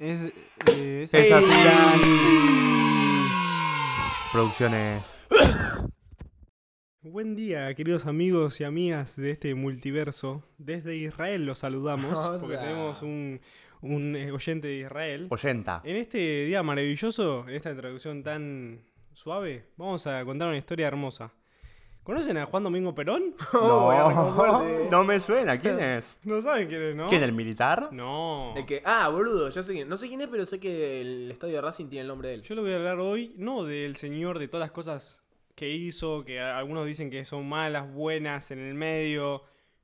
Es, eh, es Es así. así. Producciones. Buen día, queridos amigos y amigas de este multiverso. Desde Israel los saludamos, O porque sea. tenemos un, un, eh, oyente de Israel. Oyenta. En este día maravilloso, en esta introducción tan suave, vamos a contar una historia hermosa. ¿Conocen a Juan Domingo Perón? Oh, No, no me suena. ¿Quién es? No saben quién es, ¿no? ¿Quién, el militar? No. El que, ah, boludo, ya sé quién. No sé quién es, pero sé que el estadio de Racing tiene el nombre de él. Yo le voy a hablar hoy, no del señor de todas las cosas que hizo, que algunos dicen que son malas, buenas, en el medio,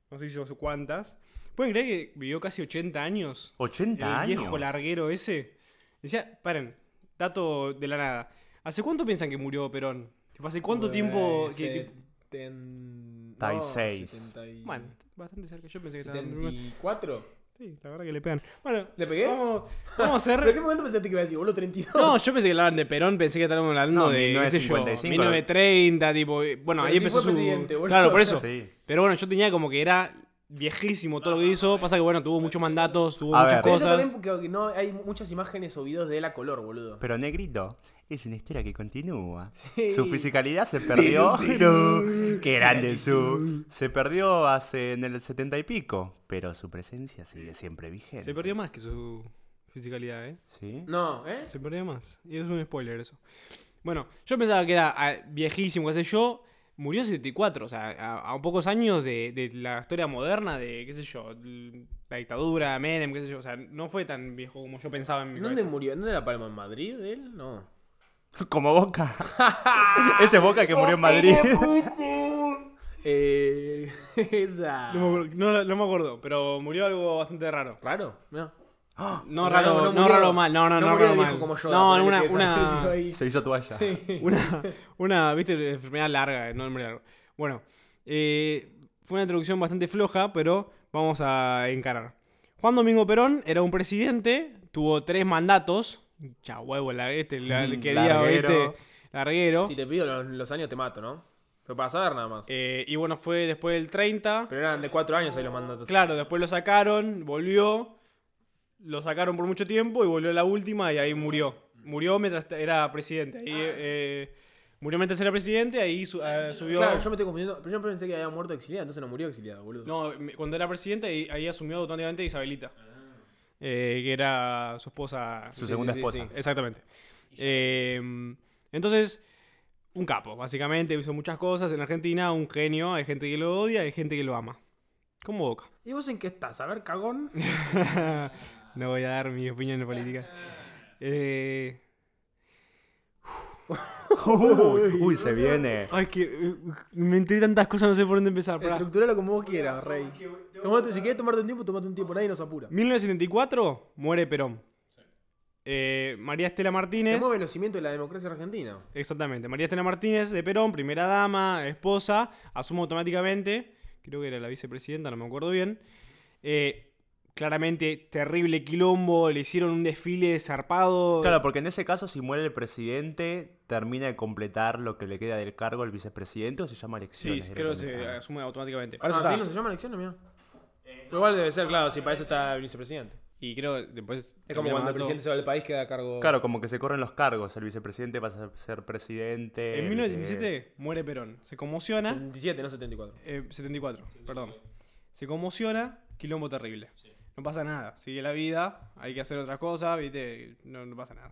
no sé si hizo cuántas. ¿Pueden creer que vivió casi 80 años? 80 el años. viejo larguero ese. Decía, paren, dato de la nada. ¿Hace cuánto piensan que murió Perón? ¿Hace cuánto tiempo? que- que- Seten- Sesenta y no, seis. setenta y- bueno, bastante cerca. Yo pensé que estaba... ¿74? Sí, la verdad que le pegan. Bueno, ¿Le pegué? vamos, vamos a ¿Pero en qué hacer... momento pensaste que iba a decir, boludo, 32? No, yo pensé que hablaban de Perón, pensé que estaban hablando No, de, qué sé yo, 1955. 1930, tipo, eh, bueno, Pero ahí sí empezó fue su... presidente, boludo. claro, por eso. Sí. Pero bueno, yo tenía como que era viejísimo todo lo que hizo, pasa que bueno, tuvo muchos mandatos, tuvo A muchas ver. Pero eso cosas. también porque no hay muchas imágenes o videos de él a color, boludo. Pero Negrito, es una historia que continúa. Sí. Su fisicalidad se perdió. Pero- Qué grande su. Se perdió hace en el 70 y pico. Pero su presencia sigue siempre vigente. Se perdió más que su fisicalidad, ¿eh? ¿Sí? No, ¿eh? Se perdió más. Y es un spoiler eso. Bueno, yo pensaba que era ah, viejísimo, qué sé yo. Murió en 74, o sea, a, a pocos años de, de la historia moderna de, qué sé yo, la dictadura, Menem, qué sé yo. O sea, no fue tan viejo como yo pensaba en mi ¿Dónde cabeza. murió? ¿Dónde era Palma? ¿En Madrid él? No. Como Boca. Ese Boca que murió en Madrid. eh, esa. No me, acuerdo, no- no me acuerdo, pero murió algo bastante raro. ¿Raro? No. No O sea, raro, no, murió- raro mal, no, no, no, murió raro de viejo mal. como yo. no, una, una, Se hizo toalla. una, una, viste, enfermedad larga, no nombre largo. Bueno, eh, fue una introducción bastante floja, pero vamos a encarar. Juan Domingo Perón era un presidente, tuvo tres mandatos. Ya huevo, la, este, la, el que día, Larguero. ¿viste? Larguero. Si te pido los, los años te mato, ¿no? Pero para saber nada más. Eh, y bueno, fue después del 30. Pero eran de cuatro años ahí los mandatos. Claro, después lo sacaron, volvió, lo sacaron por mucho tiempo y volvió a la última y ahí murió. Murió mientras era presidente. Ahí, eh, murió mientras era presidente, ahí su- eh, subió... Claro, yo me estoy confundiendo. Pero yo pensé que había muerto exiliado, entonces no murió exiliado, boludo. No, cuando era presidente ahí, ahí asumió automáticamente Isabelita. Eh, que era su esposa. Su Sí, segunda sí, esposa. sí. Exactamente. Eh, entonces, un capo, básicamente, hizo muchas cosas en Argentina, un genio, hay gente que lo odia, hay gente que lo ama. Como Boca. ¿Y vos en qué estás? A ver, cagón. no voy a dar mi opinión política. Eh, Uy, uy, se viene. ay, que eh, me enteré tantas cosas, no sé por dónde empezar. Estructuralo como vos quieras, rey. Tomate, si querés tomarte un tiempo, tomate un tiempo, nadie nos apura. 1974, muere Perón. Eh, María Estela Se Martínez. mueve el cimiento de la democracia argentina. Exactamente. María Estela Martínez de Perón, primera dama, esposa, asume automáticamente. Creo que era la vicepresidenta, no me acuerdo bien. Eh, claramente, terrible quilombo. Le hicieron un desfile zarpado. Claro, porque en ese caso, si muere el presidente, termina de completar lo que le queda del cargo al vicepresidente o se llama Sí, elecciones. creo que se asume automáticamente. Ah, sí, no se llama elecciones, mira. Igual debe ser, claro, si para eso está el vicepresidente. Y creo que después. Es como cuando el presidente se va del país, queda a cargo. Claro, como que se corren los cargos. El vicepresidente pasa a ser presidente. En el 1977 muere Perón. Se conmociona. 77, no 74. eh, 74, perdón. Se conmociona, quilombo terrible. No pasa nada. Sigue la vida, hay que hacer otra cosa, ¿viste? No, no pasa nada.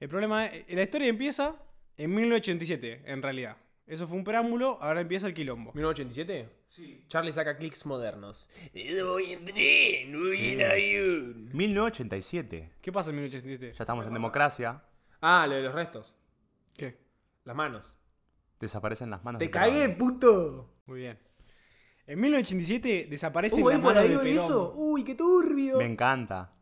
El problema es. La historia empieza en 1987, en realidad. Eso fue un preámbulo, ahora empieza el quilombo. ¿1987? Sí. Charlie saca clics modernos. Voy en tren, voy en avión. 1987. ¿Qué pasa en 1987? Ya estamos en democracia. Ah, lo de los restos. ¿Qué? Las manos. Desaparecen las manos. ¡Te de Perón. cagué, puto! Muy bien. En 1987 desaparece Uh, la ¿ahí por mano ahí de Perón. eso? ¡Uy, qué turbio! Me encanta.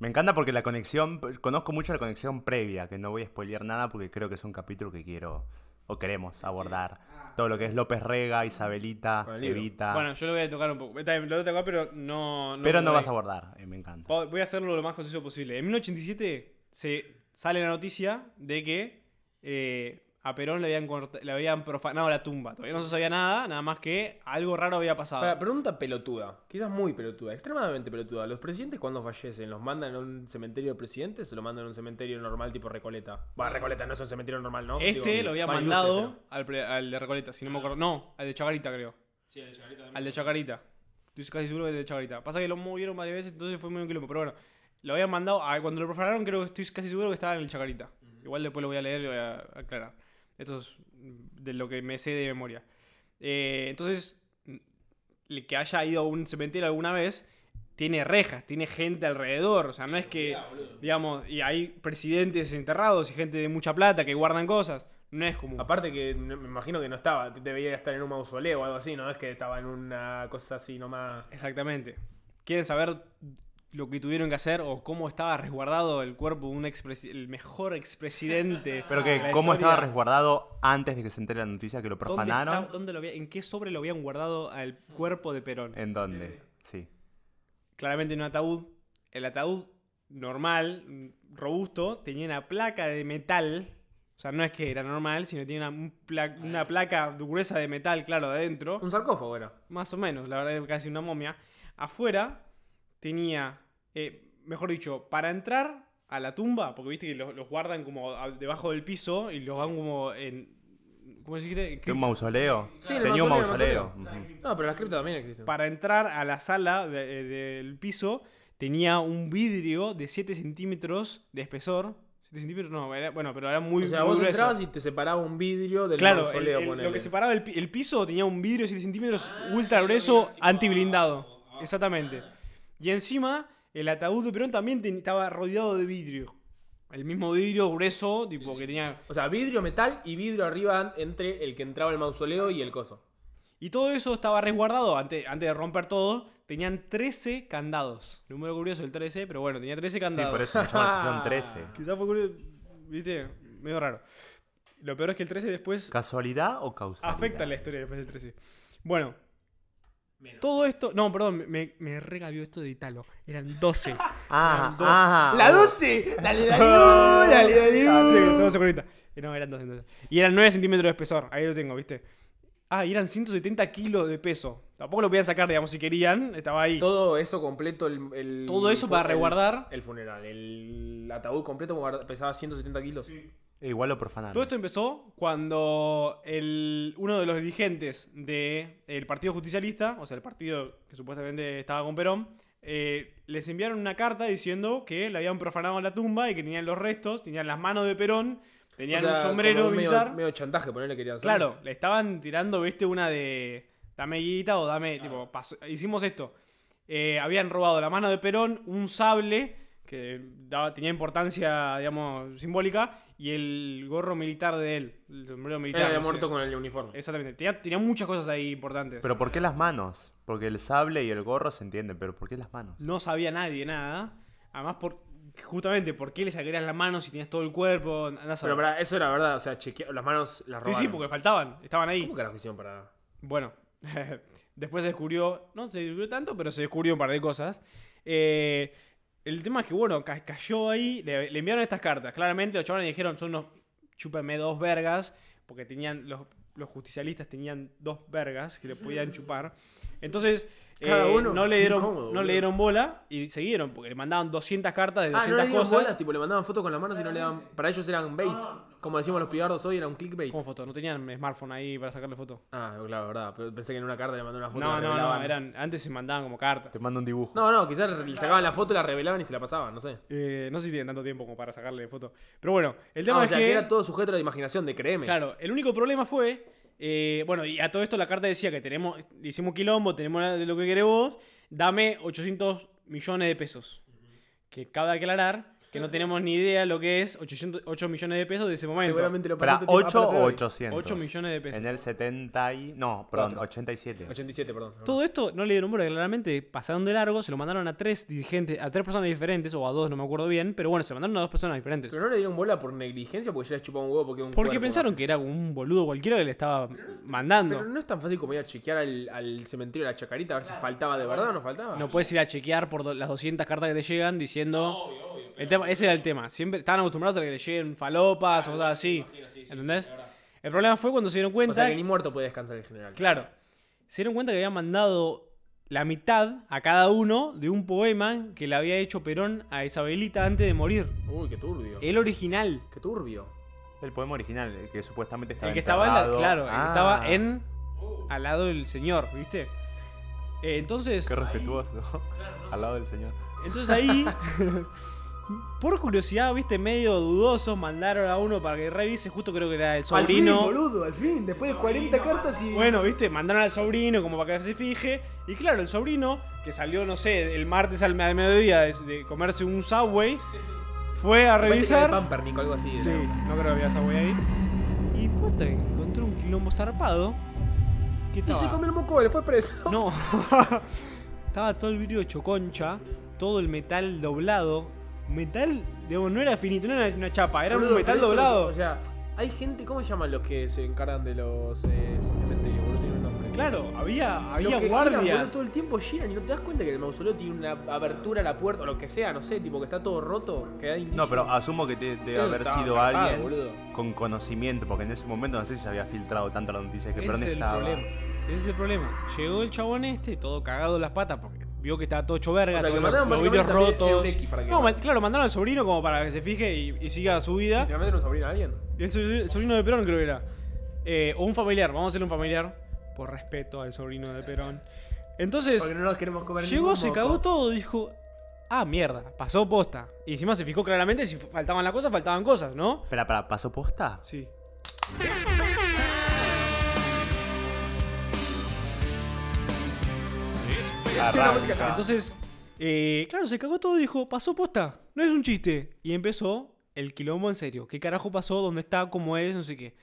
Me encanta porque la conexión. Conozco mucho la conexión previa, que no voy a spoilear nada porque creo que es un capítulo que quiero o queremos abordar. Todo lo que es López Rega, Isabelita. Evita. Bueno, yo lo voy a tocar un poco. Está bien, Lo voy a tocar, pero no. pero no vas a abordar. eh, me encanta. Voy a hacerlo lo más conciso posible. En 1987 se sale la noticia de que eh, a Perón le habían, le habían profanado la tumba. Todavía no se sabía nada, nada más que algo raro había pasado. Para, pregunta pelotuda, quizás muy pelotuda, extremadamente pelotuda. ¿Los presidentes cuando fallecen los mandan a un cementerio de presidentes o lo mandan a un cementerio normal tipo Recoleta? Va, Recoleta no es un cementerio normal, ¿no? este Digo, lo había mandado ilustre, al, al de Recoleta, si no me acuerdo. No, al de Chacarita, creo. Al de Chacarita. Estoy casi seguro que es de Chacarita. Pasa que lo movieron varias veces, entonces fue muy un quilombo. Pero bueno, lo habían mandado. a- cuando lo profanaron, creo que estoy casi seguro que estaba en el Chacarita. Igual después lo voy a leer y lo voy a aclarar. Esto es de lo que me sé de memoria. Eh, entonces, el que haya ido a un cementerio alguna vez, tiene rejas, tiene gente alrededor. O sea, no es que, digamos, y hay presidentes enterrados y gente de mucha plata que guardan cosas. No es como. Aparte que me imagino que no estaba, debería estar en un mausoleo o algo así, ¿no? Es que estaba en una cosa así nomás. Exactamente. ¿Quieren saber lo que tuvieron que hacer o cómo estaba resguardado el cuerpo de un el mejor expresidente? Pero que, ¿cómo historia? estaba resguardado antes de que se entere la noticia que lo ¿Dónde profanaron? está- dónde lo había- ¿En qué sobre lo habían guardado al cuerpo de Perón? ¿En dónde? Sí. Claramente en un ataúd. El ataúd normal, mm, robusto, tenía una placa de metal. O sea, no es que era normal, sino tiene una, pla- una placa gruesa de metal, claro, adentro. Un sarcófago era. Más o menos, la verdad es casi una momia. Afuera tenía, eh, mejor dicho, para entrar a la tumba, porque viste que los, los guardan como debajo del piso y los van como en... ¿Cómo se dice? ¿Qué, ¿Un mausoleo? Sí, el Tenía un mausoleo, mausoleo. Ujú. No, pero las criptas también existen. Para entrar a la sala de- eh, del piso tenía un vidrio de 7 centímetros de espesor. 7 centímetros, no, era- bueno, pero era muy, o sea, muy vos grueso. entrabas y te separaba un vidrio del Claro, el- mausoleo, el- ponele. lo que separaba el, pi- el piso tenía un vidrio de 7 centímetros ultra grueso, antiblindado. Exactamente. Y encima, el ataúd de Perón también ten- estaba rodeado de vidrio. El mismo vidrio grueso, tipo que tenía. O sea, vidrio, metal y vidrio arriba entre el que entraba al mausoleo y el coso. Y todo eso estaba resguardado antes, antes de romper todo. Tenían 13 candados. Número curioso el 13, pero bueno, tenía 13 Sí, candados. por eso se llama la estación 13. Quizás fue curioso, viste, medio raro. Lo peor es que el 13 después ¿Casualidad o causalidad? afecta la historia después del 13. Bueno. Todo esto. No, perdón, me, me regabió esto de Italo. Eran 12. Ah, dos. ah. ¡La 12! ¡Dale, dale! uh, ¡Dale, dale! Ah, sí, uh. Eh, No, eran 12 entonces. Y eran 9 centímetros de espesor. Ahí lo tengo, ¿viste? Ah, y eran 170 kilos de peso. Tampoco lo podían sacar, digamos, si querían. Estaba ahí. Todo eso completo, el, el- Todo eso el- para el- resguardar. El, funeral. El ataúd completo pesaba 170 kilos. E igual lo profanaron. Todo esto empezó cuando el, uno de los dirigentes del Partido Justicialista, o sea, el partido que supuestamente estaba con Perón, eh, les enviaron una carta diciendo que le habían profanado la tumba y que tenían los restos, tenían las manos de Perón, tenían O sea, un sombrero como medio- militar. Medio, chantaje, ponerle querían hacer. Claro, le estaban tirando, viste, una de dame guita o dame, tipo, pasó- hicimos esto. Eh, habían robado la mano de Perón, un sable que daba- tenía importancia, digamos, simbólica, y el gorro militar de él, el sombrero Él militar. había no sé. muerto con el uniforme. Exactamente, tenía, tenía muchas cosas ahí importantes. Pero ¿por qué las manos? Porque el sable y el gorro se entienden, pero ¿por qué las manos? No sabía nadie nada. Además, por, justamente, ¿por qué le sacarías las manos si tenías todo el cuerpo? A. Pero para, eso era verdad, o sea, chequea- las manos las sí, robaron. sí, porque faltaban, estaban ahí. ¿Cómo carajo hicieron para...? Bueno, después se descubrió, no se descubrió tanto, pero se descubrió un par de cosas. Eh, el tema es que, bueno, ca- cayó ahí, le, enviaron estas cartas. Claramente los chavales dijeron, son unos, chúpame dos vergas, porque tenían, los, los justicialistas tenían dos vergas que le podían chupar. Entonces, Cada eh, uno, no, le dieron, incómodo, no le dieron bola y siguieron, porque le mandaban 200 cartas de Ah, 200 no le dieron cosas. bola, tipo, le mandaban fotos con las manos y no le daban... Para ellos eran bait. Como decimos los pibardos hoy, era un clickbait. ¿Cómo fotos? No tenían smartphone ahí para sacarle foto. Ah, claro, verdad. Pero pensé que en una carta le mandó una foto. No, la no, no, eran, antes se mandaban como cartas. Te mando un dibujo. No, no, quizás le sacaban la foto, la revelaban y se la pasaban, no sé. Eh, no sé si tienen tanto tiempo como para sacarle foto. Pero bueno, el tema Ah, o es sea, que, que era todo sujeto a la imaginación de créeme. Claro, el único problema fue. Eh, bueno, y a todo esto la carta decía que tenemos. Hicimos quilombo, tenemos lo que querés vos. Dame 800 millones de pesos. Que cabe aclarar que no tenemos ni idea lo que es 800, 8 millones de pesos de ese momento. Seguramente lo ¿Para pasaste tipo- 8 ah, pero te o doy. 800? 8 millones de pesos. En el 70 y... No, perdón, Cuatro. 87. 87, perdón. Todo esto no le dieron bola, claramente pasaron de largo, se lo mandaron a tres dirigentes, a tres personas diferentes, o a dos, no me acuerdo bien, pero bueno, se lo mandaron a dos personas diferentes. Pero no le dieron bola por negligencia porque ya les chupaba un huevo porque un Porque cuerpo. pensaron que era un boludo cualquiera que le estaba mandando. Pero no es tan fácil como ir a chequear al, al cementerio de la chacarita a ver si faltaba de verdad o no faltaba. No puedes ir a chequear por do- las 200 cartas que te llegan diciendo. El tema, ese era el tema. Siempre estaban acostumbrados a que le lleguen falopas o cosas así. ¿Entendés? El problema fue cuando se dieron O cuenta. sea que ni muerto puede descansar el general. Claro. Se dieron cuenta que habían mandado la mitad a cada uno de un poema que le había hecho Perón a Isabelita antes de morir. Uy, qué turbio. El original. Qué turbio. El poema original, el que supuestamente estaba El que estaba en la- claro, el que Ah, estaba en al lado del señor, ¿viste? Eh, entonces, Qué respetuoso. Al lado del señor. entonces ahí, por curiosidad, viste, medio dudosos, mandaron a uno para que revise, justo creo que era el sobrino. boludo, al fin. Después de 40 cartas y. Bueno, viste, mandaron al sobrino como para que se fije. Y claro, el sobrino, que salió, no sé, el martes al, al mediodía de, de comerse un Subway, fue a revisar. Pampernick o algo así. Sí, no creo que había Subway ahí. Y puta, encontró un quilombo zarpado. Que Y se comió el moco, le fue preso. No. estaba todo el vidrio hecho concha, todo el metal doblado. Metal, digamos, no era finito, no era una chapa, era Boludo, un metal pero eso, doblado. O sea, hay gente, ¿cómo se llaman los que se encargan de los eh, cementerios? Boludo, tiene un nombre. Claro, había, Los había que giran, guardias. boludo, todo el tiempo giran y no te das cuenta que el mausoleo tiene una abertura a la puerta o lo que sea, no sé, tipo que está todo roto, que da indicio. No, pero asumo que te- debe haber estaba sido alguien boludo. con conocimiento, porque en ese momento no sé si se había filtrado tanto la noticia que Ese Perón es el estaba. problema. Ese es el problema. Llegó el chabón este, todo cagado en las patas, porque vio que estaba todo hecho verga, O sea, que todos mandaron los, los vidrios básicamente también rotos. un X para que- No, man- claro, mandaron al sobrino como para que se fije y, y siga su vida. ¿Literalmente era un sobrino de alguien? El, so- el sobrino de Perón creo que era. Eh, o un familiar, vamos a hacerle un familiar. Por respeto al sobrino de Perón. Entonces, Porque no nos queremos comer llegó, ningún se moco. cagó todo, dijo. Ah, mierda, pasó posta. Y encima se fijó claramente si faltaban las cosas, faltaban cosas, ¿no? Espera, espera, ¿pasó posta? Sí. Arranca. Entonces, eh, claro, se cagó todo y dijo, pasó posta, no es un chiste. Y empezó el quilombo en serio. ¿Qué carajo pasó? ¿Dónde está? ¿Cómo es? No sé qué.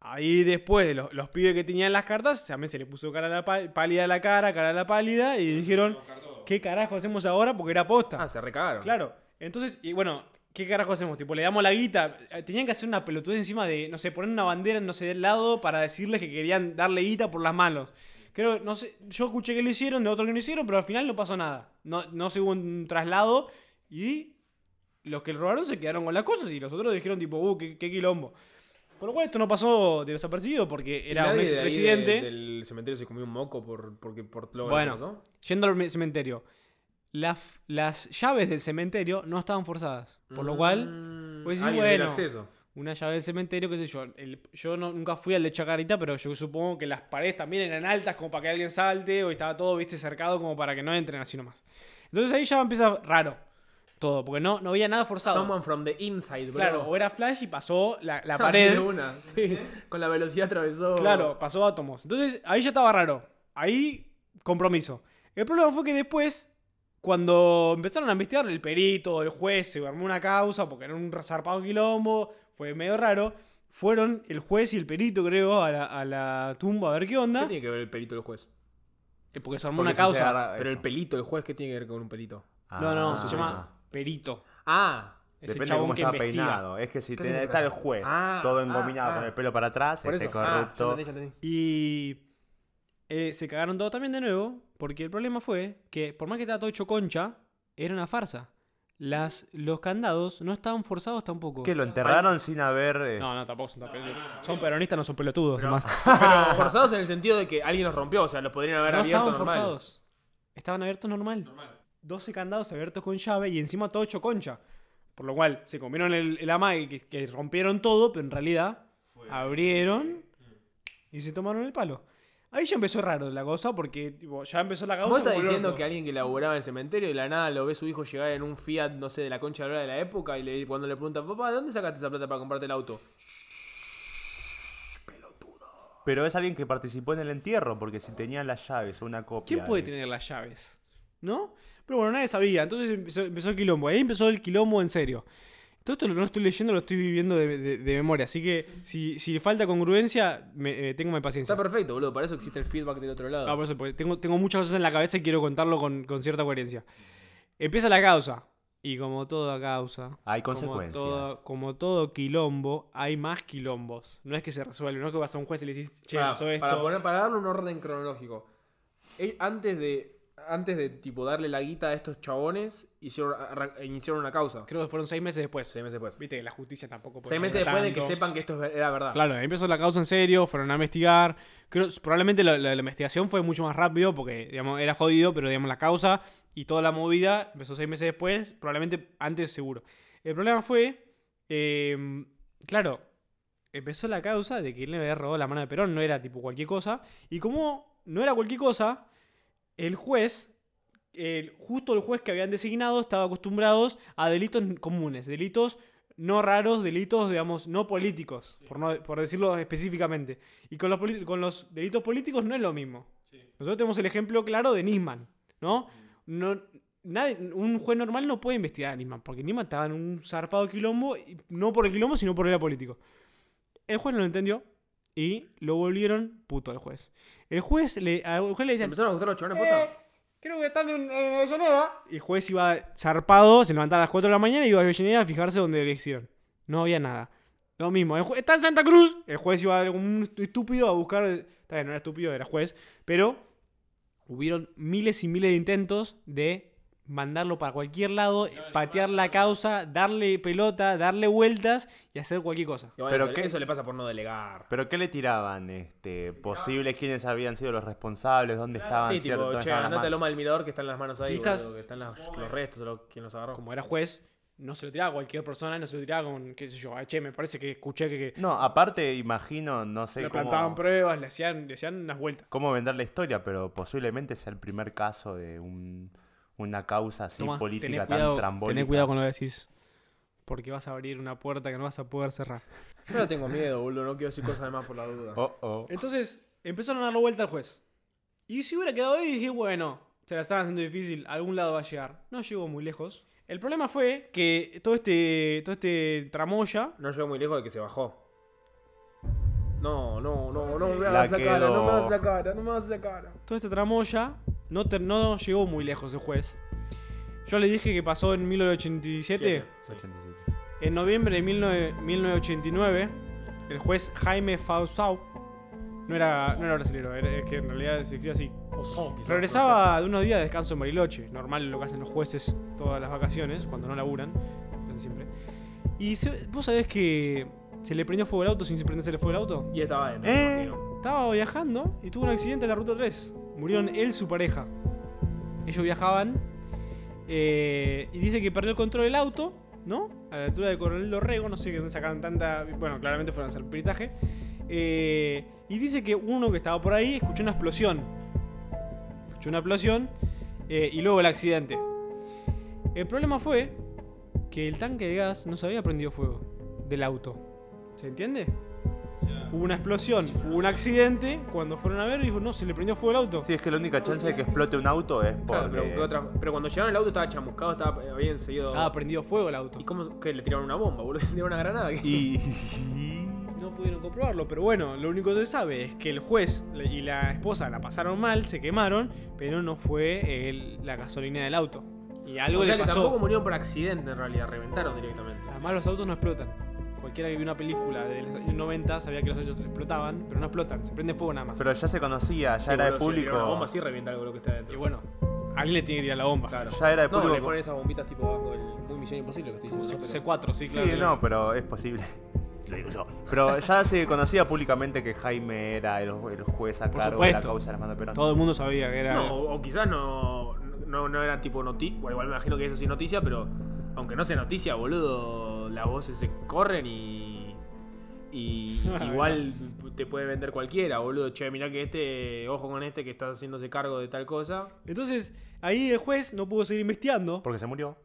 Ahí después de los, los pibes que tenían las cartas, también se le puso cara a la pálida a la cara, cara a la pálida, y dijeron, ¿qué carajo hacemos ahora? Porque era posta. Ah, se recagaron. Claro. Entonces, y bueno, ¿qué carajo hacemos? Tipo, le damos la guita. Tenían que hacer una pelotudez encima de, no sé, poner una bandera, no sé, del lado para decirles que querían darle guita por las manos. Creo, no sé, yo escuché que lo hicieron, de otros que no hicieron, pero al final no pasó nada. No, no se hubo un traslado y los que lo robaron se quedaron con las cosas y los otros dijeron tipo, uh, qué, qué quilombo. Por lo cual esto no pasó de desapercibido porque era un expresidente. de- del cementerio se comió un moco por, porque, por lo que Bueno, pasó. yendo al me- cementerio. Las, las llaves del cementerio no estaban forzadas. Por lo cual, Mm, pues sí, alguien tiene bueno. acceso. Una llave del cementerio, qué sé yo. El- yo no- nunca fui al de Chacarita, pero yo supongo que las paredes también eran altas como para que alguien salte o estaba todo, viste, cercado como para que no entren así nomás. Entonces ahí ya empieza raro todo, porque no, no había nada forzado. Someone from the inside, bro. Claro, o era flash y pasó la, la pared. de una, sí. Con la velocidad atravesó. Claro, pasó átomos. Entonces, ahí ya estaba raro. Ahí, compromiso. El problema fue que después, cuando empezaron a investigar, el perito, el juez, se armó una causa porque era un zarpado quilombo, fue medio raro. Fueron el juez y el perito, creo, a la, a la tumba a ver qué ¿Qué onda. tiene que ver el pelito del juez? Eh, Porque se armó Porque una si causa. Pero el eso. pelito del juez, ¿qué tiene que ver con un pelito? No, no, se Ah. llama perito. Ah, Es el Depende de chabón cómo que está investiga. peinado. Es que si ¿Qué tiene, significa está el eso? juez, Ah, todo ah, engominado ah. con el pelo para atrás, por este eso. Ah, corrupto. ya entendí, ya entendí. Y eh, se cagaron todo también de nuevo, porque el problema fue que, por más que estaba todo hecho concha, era una farsa. Las, los candados no estaban forzados tampoco. que lo enterraron sin haber. eh, No, no, tampoco son tan pelotudos. Son peronistas, no son pelotudos. Pero, nomás. pero forzados en el sentido de que alguien los rompió, o sea, los podrían haber No abierto estaban normal. forzados. Estaban abiertos normal. 12 candados abiertos con llave y encima todo hecho concha. Por lo cual se comieron el, el amague que, que rompieron todo, pero en realidad abrieron y se tomaron el palo. Ahí ya empezó raro la cosa porque tipo, ya empezó la causa. ¿Vos estás diciendo loco. que alguien que laburaba en el cementerio y de la nada lo ve su hijo llegar en un Fiat, no sé, de la concha de la de la época y le, cuando le pregunta, papá, ¿de dónde sacaste esa plata para comprarte el auto? Pero es alguien que participó en el entierro, porque si tenía las llaves o una copia. ¿Quién puede de- tener las llaves? ¿No? Pero bueno, nadie sabía. Entonces empezó, empezó el quilombo. Ahí empezó el quilombo en serio. Todo esto no lo estoy leyendo, lo estoy viviendo de, de- de memoria. Así que si, si falta congruencia, me, eh, tengo mi paciencia. Está perfecto, boludo, para eso existe el feedback del otro lado. Ah, por eso, porque tengo, tengo muchas cosas en la cabeza y quiero contarlo con, con cierta coherencia. Empieza la causa. Y como toda causa, Hay como consecuencias. todo, como todo quilombo, hay más quilombos. No es que se resuelve, no es que vas a un juez y le dices, che, para, pasó esto. para poner- para darle un orden cronológico. Antes de antes de tipo darle la guita a estos chabones, hicieron, iniciaron una causa. Creo que fueron seis meses después. Seis meses después. Viste que la justicia tampoco puede Seis meses después de que sepan que esto es- era verdad. Claro, empezó la causa en serio, fueron a investigar. Creo, probablemente la, la- la investigación fue mucho más rápido porque, digamos, era jodido, pero, digamos, la causa y toda la movida empezó seis meses después, probablemente antes seguro. El problema fue, eh, claro, empezó la causa de que él le había robado la mano de Perón, no era tipo cualquier cosa. Y como no era cualquier cosa, el juez, el- justo el juez que habían designado, estaba acostumbrados a delitos comunes, delitos no raros, delitos, digamos, no políticos, por, no, por decirlo específicamente. Y con los, poli- con los delitos políticos no es lo mismo. Nosotros tenemos el ejemplo claro de Nisman, ¿no? no nadie- un juez normal no puede investigar a Nisman, porque Nisman estaba en un zarpado quilombo, no por el quilombo, sino por el político. El juez no lo entendió y lo volvieron puto al juez. El juez le, al juez le ¿Se decían, empezaron a gustar los chabones "Eh, posta? creo que están en, en Avellaneda. Y el juez iba zarpado, se levantaba a las 4 de la mañana y iba a Avellaneda a fijarse dónde le hicieron. No había nada. Lo mismo, el está en Santa Cruz. El juez iba como un estúpido a buscar. Está bien, no era estúpido, era juez. Pero hubieron miles y miles de intentos de mandarlo para cualquier lado, patear la causa, darle pelota, darle vueltas y hacer cualquier cosa. Pero eso, qué- eso le pasa por no delegar. ¿Pero qué le tiraban? Este, ¿Posibles quiénes habían sido los responsables? ¿Dónde estaban? Sí, cierto? tipo, ¿Dónde che, andate a? Loma del Mirador que están las manos ahí, Listas. boludo, que están las- los restos, lo, quien los agarró. Como era juez, no se lo tiraba a cualquier persona, no se lo tiraba con, qué sé yo, "Ay, che, me parece que escuché que, que No, aparte, imagino, no sé le cómo, plantaban pruebas, le hacían, le hacían unas vueltas. cómo vender la historia, pero posiblemente sea el primer caso de un- una causa así política tan cuidado, trambólica. tené cuidado con lo que decís. Porque vas a abrir una puerta que no vas a poder cerrar. Yo no tengo miedo, boludo, no quiero decir cosas de más por la duda. Oh, oh. Entonces, empezaron a darle vuelta al juez. Y si hubiera quedado ahí, dije, bueno, se la están haciendo difícil, a algún lado va a llegar. No llegó muy lejos. El problema fue que todo este, todo este tramoya No llegó muy lejos de que se bajó. No, no, no, no me La hagas esa cara, no me hagas esa cara, no me hagas esa cara. todo este tramoya no, no llegó muy lejos el juez. Yo le dije que pasó en 1987. Sí. 87. En noviembre de 19 1989, el juez Jaime Faustau, no era, no era brasileño, era, es que en realidad se escribe así, quizás, regresaba de unos días de descanso en Bariloche, normal lo que hacen los jueces todas las vacaciones, cuando no laburan, casi siempre. Y se- vos sabés que se le prendió fuego el auto sin prenderse el fuego el auto. Y estaba adentro, Eh. Estaba viajando y tuvo un accidente en la ruta 3. Murieron él y su pareja. Ellos viajaban eh, y dice que perdió el control del auto, ¿no? A la altura de Coronel Dorrego, no sé de dónde sacaban tanta. Bueno, claramente fueron a hacer peritaje. Eh, y dice que uno que estaba por ahí escuchó una explosión. Escuchó una explosión eh, y luego el accidente. El problema fue que el tanque de gas no se había prendido fuego del auto. ¿Se entiende? Hubo una explosión, hubo un accidente. Cuando fueron a ver, dijo, no, se le prendió fuego el auto. Sí, es que la única chance de que explote un auto es Claro, porque... pero, ¿qué otra- pero cuando llegaron el auto estaba chamuscado, estaba, habían seguido. Estaba prendido fuego el auto. ¿Y cómo que le tiraron una bomba, boludo? ¿Le tiraron una granada? ¿Qué? Y... No pudieron comprobarlo, pero bueno, lo único que se sabe es que el juez y la esposa la pasaron mal, se quemaron, pero no fue el- la gasolina del auto. Y algo o sea le que pasó. tampoco murieron por accidente en realidad, reventaron directamente. Además los autos no explotan. Cualquiera que vio una película de los años 90 sabía que los autos explotaban, pero no explotan, se prende fuego nada más. Pero ya se conocía, ya Sí, era de boludo, si le público. Una bomba sí revienta algo lo que está Y dentro. bueno, alguien le tiene que tirar la bomba. Claro. Ya era de No, público. le ponen esas bombitas tipo abajo del muy misión imposible que estoy diciendo. C- pero- C4, sí, Sí, claro. no, pero es posible. Lo digo yo. Pero ya se conocía públicamente que Jaime era el, el juez a Por cargo de la supuesto. causa de las manos de Perón. Todo el mundo sabía que era. No, o, o quizás no, no, no era tipo noticia. Bueno, igual me imagino que eso sí es noticia, pero aunque no sea noticia, boludo, las voces se corren y. Y igual te puede vender cualquiera, boludo. Che, mirá que este, ojo con este que está haciéndose cargo de tal cosa. Entonces, ahí el juez no pudo seguir investigando Porque se murió.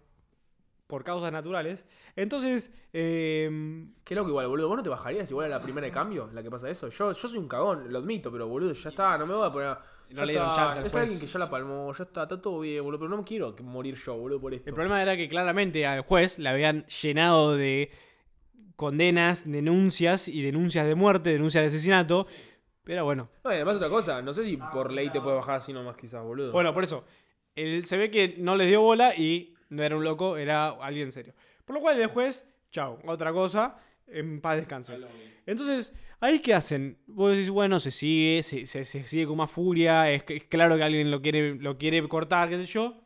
Por causas naturales. Entonces, eh, Qué loco igual, boludo. ¿Vos no te bajarías igual a la primera de cambio, la que pasa eso? Yo, yo soy un cagón, lo admito, pero boludo, ya está, no me voy a poner. No le dieron chance Es alguien que ya la palmó, ya está, está todo bien, boludo, pero no me quiero morir yo, boludo, por esto. El problema era que claramente al juez le habían llenado de condenas, denuncias y denuncias de muerte, denuncias de asesinato. Pero bueno, No, y además otra cosa, no sé si por ley te puede bajar así nomás quizás, boludo. bueno, por eso. Él, se ve que no les dio bola y no era un loco, era alguien serio. Por lo cual el juez, chao, otra cosa. En paz descanse. Entonces, ¿ahí qué hacen? Vos decís, bueno, se sigue, se, se- se sigue con más furia, es, claro que alguien lo quiere, lo quiere cortar, qué sé yo.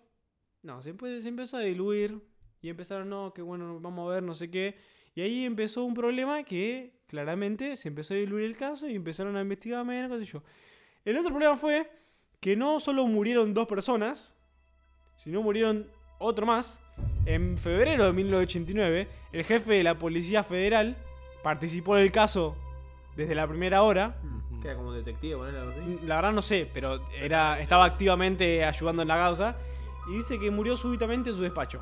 No, se, se empezó a diluir y empezaron, no, que bueno, vamos a ver, no sé qué. Y ahí empezó un problema que claramente se empezó a diluir el caso y empezaron a investigar menos, qué sé yo. El otro problema fue que no solo murieron dos personas, sino murieron otro más. En febrero de 1989, el jefe de la Policía Federal participó del caso desde la primera hora. Queda como detective, algo así. La verdad no sé, pero era, estaba activamente ayudando en la causa. Y dice que murió súbitamente en su despacho.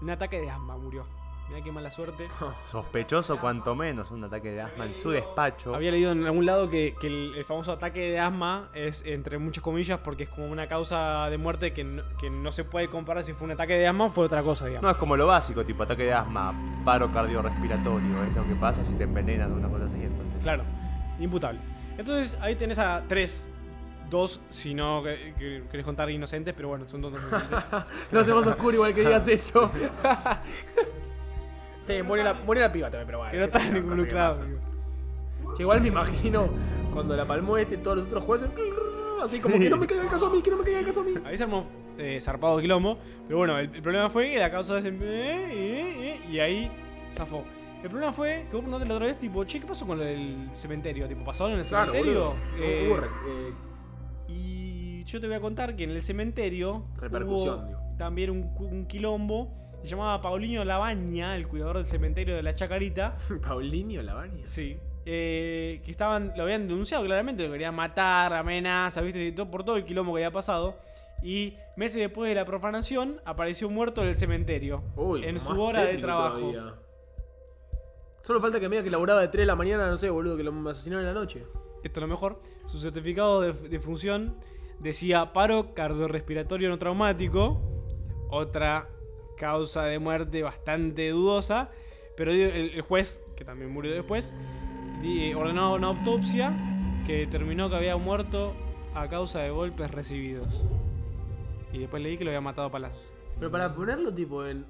Un ataque de asma murió. Mirá qué mala suerte. Sospechoso cuanto menos un ataque de asma en su despacho. Había leído en algún lado que, que el, el famoso ataque de asma es entre muchas comillas porque es como una causa de muerte que no, que no se puede comparar si fue un ataque de asma o fue otra cosa, digamos. No, es como lo básico, tipo ataque de asma, paro cardiorrespiratorio, es lo que pasa si te envenenan o una cosa así, entonces. Claro, imputable. Entonces ahí tenés a tres, dos, si no que- que- querés contar inocentes, pero bueno, son dos inocentes. No hacemos oscuro igual que digas eso. sí, muere la, piba también, pero bueno. que no cosas que involucrados. pasan. Che, igual me imagino cuando la palmó este, todos los otros jueces. Así como que no me caiga el caso a mí, que no me caiga el caso a mí. Ahí se armó eh, zarpado quilombo. Pero bueno, el, el problema fue que la causa se... eh, y ahí zafó. El problema fue que vos preguntaste la otra vez, tipo, che, ¿qué pasó con del cementerio? Tipo, ¿pasó algo en el Claro, cementerio? Eh, Hubo re- eh, y yo te voy a contar que en el cementerio Repercusión, hubo digo. también un quilombo. Se llamaba Paulinho Labaña, el cuidador del cementerio de la Chacarita. Paulinho Lavagna. Sí. Eh, que estaban, lo habían denunciado claramente, lo querían matar, amenazas, viste, todo- por todo el quilombo que había pasado. Y meses después de la profanación, apareció muerto en el cementerio. Uy, en su hora de trabajo. todavía. Solo falta que me diga que laburaba de 3 de la mañana, no sé, boludo, que lo asesinaron en la noche. Esto es lo mejor. Su certificado de, de función decía paro cardiorrespiratorio no traumático. Otra causa de muerte bastante dudosa. Pero el, el juez, que también murió después, di- ordenó una autopsia que determinó que había muerto a causa de golpes recibidos. Y después leí que lo había matado a palazos. Pero para ponerlo tipo en.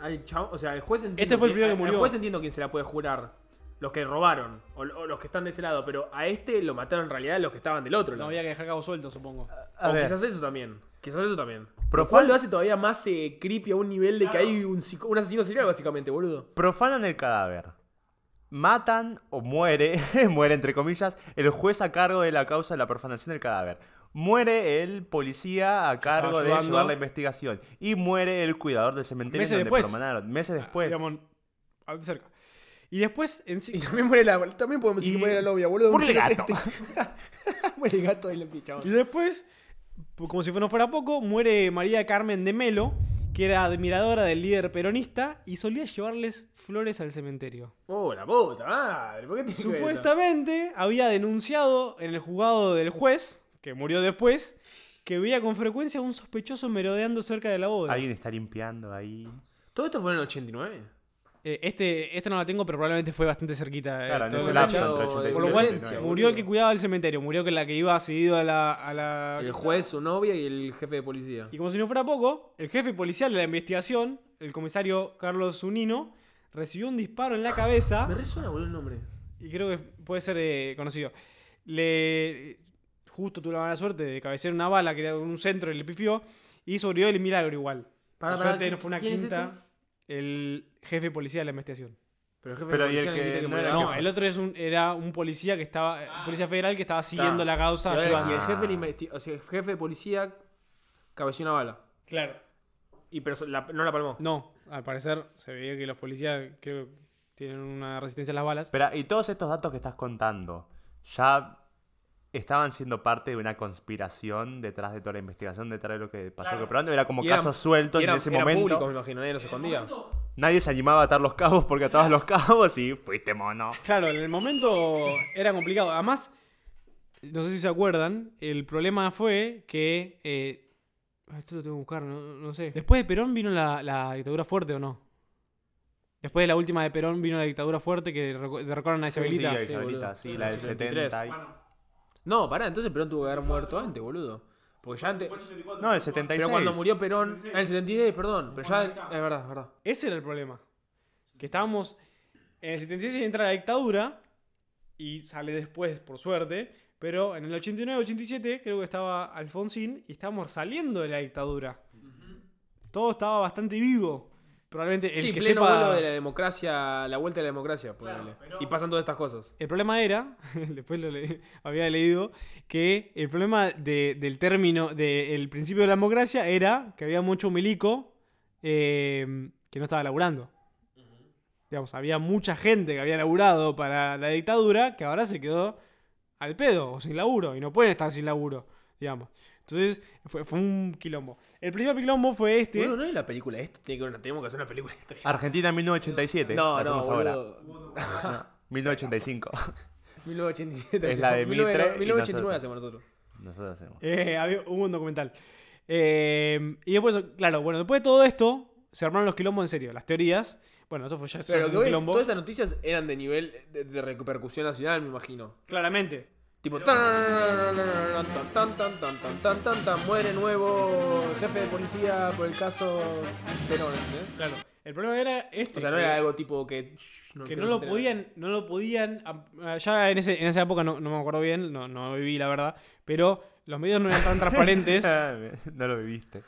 Al chavo, o sea, el juez entiendo. Este fue el primero que murió. El juez entiendo quién se la puede jurar. Los que robaron. O, o los que están de ese lado. Pero a este lo mataron en realidad los que estaban del otro No lado. había que dejar cabo suelto, supongo. A o ver. quizás eso también. Quizás eso también. Pero Lo cual ¿cuál- lo hace todavía más eh, creepy a un nivel de que hay un, asesino serial, básicamente, boludo. Profanan el cadáver. Matan o muere, muere entre comillas, el juez a cargo de la causa de la profanación del cadáver. Muere el policía a cargo de llevar la investigación. Y muere el cuidador del cementerio Meses donde después. profanaron. Meses después. Digamos, a- cerca. Y después, en sí- Y también muere la. También podemos decir Y- que muere la novia, boludo. Muere el ¿Qué es gato. este? muere el gato y lo pichamos. Y después, pu- como si no fuera poco, muere María Carmen de Melo, que era admiradora del líder peronista y solía llevarles flores al cementerio. Oh, la puta madre. ¿Por qué te Supuestamente había denunciado en el juzgado del juez, que murió después, que veía con frecuencia a un sospechoso merodeando cerca de la boda. Alguien está limpiando ahí. ¿Todo esto fue en el 89? Eh, este, este no la tengo, pero probablemente fue bastante cerquita. eh, Claro, en ese el lapso entre de 86 Por lo cual, 89. murió el que cuidaba el cementerio, murió que la que iba seguido a la, a la- El juez, su novia y el jefe de policía. Y como si no fuera poco, el jefe policial de la investigación, el comisario Carlos Zunino, recibió un disparo en la cabeza Me resuena, boludo, el nombre. y creo que puede ser eh, conocido. Le justo tuvo la mala suerte de cabecear una bala que era en un centro y le pifió y sobrevivió el milagro igual. Pará, Por pará, suerte ¿quién- no fue una es quinta. este? El jefe policial de la investigación. Pero el jefe Pero de y el policía que necesita no era- el otro es un, era un policía que estaba, eh, policía federal que estaba siguiendo la causa, Pero el- ayudando. el jefe, de Ah. investi- o sea, el jefe de policía cabeció una bala. Claro. Y pero la- no la palmó. No, al parecer se veía que los policías creo que tienen una resistencia a las balas. Espera, y todos estos datos que estás contando, ¿ya estaban siendo parte de una conspiración detrás de toda la investigación, detrás de lo que pasó? Que probando era como y eran, en ese momento públicos, me imagino, nadie los escondía. nadie se animaba a atar los cabos porque atabas los cabos y fuiste mono. Claro, en el momento era complicado. Además, no sé si se acuerdan, el problema fue que... eh, esto lo tengo que buscar, no, no sé. Después de Perón vino la, la dictadura fuerte o no. Después de la última de Perón vino la dictadura fuerte que derrocaron a Isabelita. Sí, Sí, Isabelita, sí, la del 73. 70. y- No, pará, entonces Perón tuvo que haber muerto antes, boludo. Porque ya antes. No, el 76. Pero cuando murió Perón. En el 76, perdón. Pero ya. Es verdad, es verdad. Ese era el problema. Que estábamos En el 76 entra la dictadura y sale después, por suerte. Pero en el 89-87 creo que estaba Alfonsín y estábamos saliendo de la dictadura. Todo estaba bastante vivo. Probablemente el sí, que pleno sepa... vuelo de la democracia, la vuelta de la democracia, ponele. Y pasan todas estas cosas. El problema era, después lo le- había leído, que el problema de- del término, del principio de la democracia era que había mucho milico eh, que no estaba laburando. Digamos, había mucha gente que había laburado para la dictadura que ahora se quedó al pedo o sin laburo y no pueden estar sin laburo, digamos. Entonces fue, fue un quilombo. El primer quilombo fue este. Boludo, no es la película esto, tiene que ver una- tenemos que hacer una película de esto. Argentina 1987. No, la no, hacemos ahora. boludo. 1985. 1987. Es la de hacemos. Mitre y 1989 nosotros. hacemos nosotros. Nosotros hacemos. Eh, había, hubo un documental. Eh, y después, claro, bueno, después de todo esto, se armaron los quilombos en serio, las teorías. Bueno, eso fue ya eso Pero lo que un ves, quilombo. todas estas noticias eran de nivel de, de repercusión nacional, me imagino. Claramente. Tipo, tan, tan, tan, tan, tan, tan, muere nuevo jefe de policía por el caso Perón, ¿entendés? Claro. El problema era este. O sea, no era algo tipo que. Que no lo podían. No lo podían. Ya en, ese, en esa época no, no, me acuerdo bien, no, no viví la verdad. Pero los medios no eran tan transparentes. no lo viviste.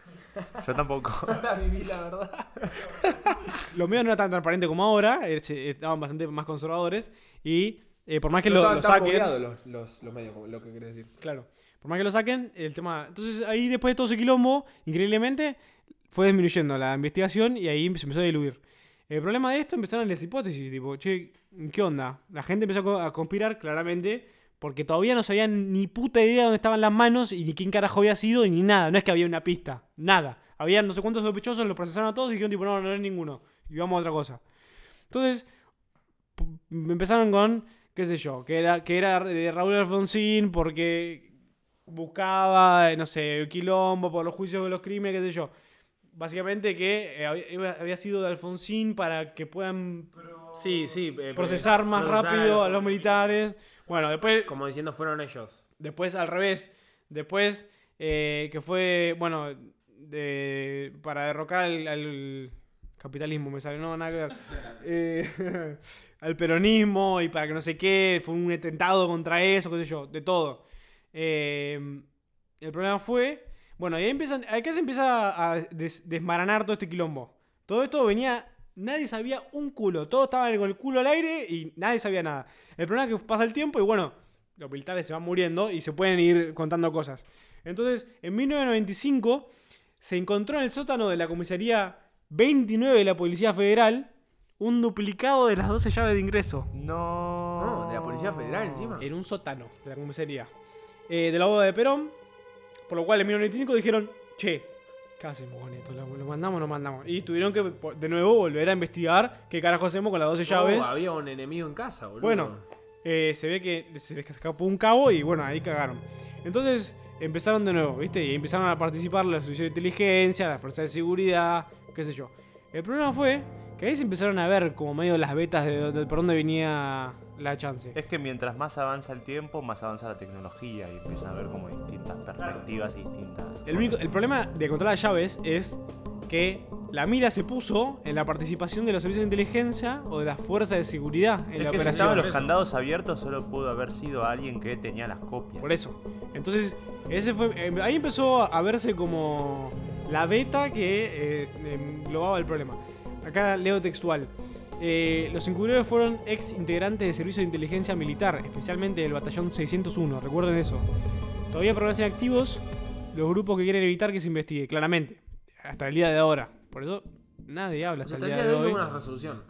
Yo tampoco. No la viví, la verdad. los medios no eran tan transparentes como ahora. Estaban bastante más conservadores. Y eh, por más que lo, lo saquen, los, los, los medios, lo que querés decir. claro, por más que lo saquen, el tema, entonces ahí después de todo ese quilombo, increíblemente fue disminuyendo la investigación y ahí se empezó a diluir. El problema de esto empezaron las hipótesis, tipo, che, ¿qué onda? La gente empezó a co- a conspirar claramente porque todavía no sabían ni puta idea de dónde estaban las manos y ni quién carajo había sido ni nada. No es que había una pista, nada. Había no sé cuántos sospechosos, los procesaron a todos y dijeron, tipo, no, no es ninguno. Y vamos a otra cosa. Entonces, empezaron con, qué sé yo, que era, que era de Raúl Alfonsín porque buscaba, eh, no sé, quilombo por los juicios de los crímenes, qué sé yo. Básicamente que eh, había, sido de Alfonsín para que puedan Sí, sí. eh, procesar más procesar rápido a los los militares. Bueno, después, Como diciendo fueron ellos. después al revés. Después eh, que fue, bueno, de, para derrocar al, al capitalismo, me sale, no, nada que ver. Eh, al peronismo y para que no sé qué, fue un atentado contra eso, qué sé yo, de todo. Eh, el problema fue, bueno, ahí empiezan, acá se empieza a des- desmaranar todo este quilombo. Todo esto venía, nadie sabía un culo, todos estaban con el culo al aire y nadie sabía nada. El problema es que pasa el tiempo y bueno, los militares se van muriendo y se pueden ir contando cosas. Entonces, en 1995 se encontró en el sótano de la comisaría 29 de la Policía Federal un duplicado de las 12 llaves de ingreso. No. No, de la Policía Federal encima. En un sótano de la comisaría. Eh, de la boda de Perón. Por lo cual en 1995 dijeron, che, ¿qué hacemos con esto? ¿Lo, lo mandamos o no mandamos? Y tuvieron que de nuevo volver a investigar qué carajo hacemos con las 12 llaves. Oh, había un enemigo en casa, boludo. Bueno, eh, se ve que se les escapó un cabo y bueno, ahí cagaron. Entonces empezaron de nuevo, ¿viste? Y empezaron a participar los servicios de inteligencia, las fuerzas de seguridad, qué sé yo. El problema fue que ahí se empezaron a ver como medio las vetas de, dónde- por dónde venía la chance. Es que mientras más avanza el tiempo, más avanza la tecnología y empiezan a ver como distintas perspectivas y distintas. El, único, el problema de encontrar las llaves es que la mira se puso en la participación de los servicios de inteligencia o de las fuerzas de seguridad en Es la que si operación. estaban los candados abiertos, solo pudo haber sido alguien que tenía las copias. Por eso. Entonces, ese fue, eh, ahí empezó a verse como la beta que eh, englobaba el problema. Acá leo textual. Eh, los encubridores fueron ex integrantes de servicio de inteligencia militar, especialmente del batallón 601, recuerden eso. Todavía permanecen activos los grupos que quieren evitar que se investigue, claramente, hasta el día de ahora. Por eso nadie habla O sea, hasta hasta el día de hoy. una resolución.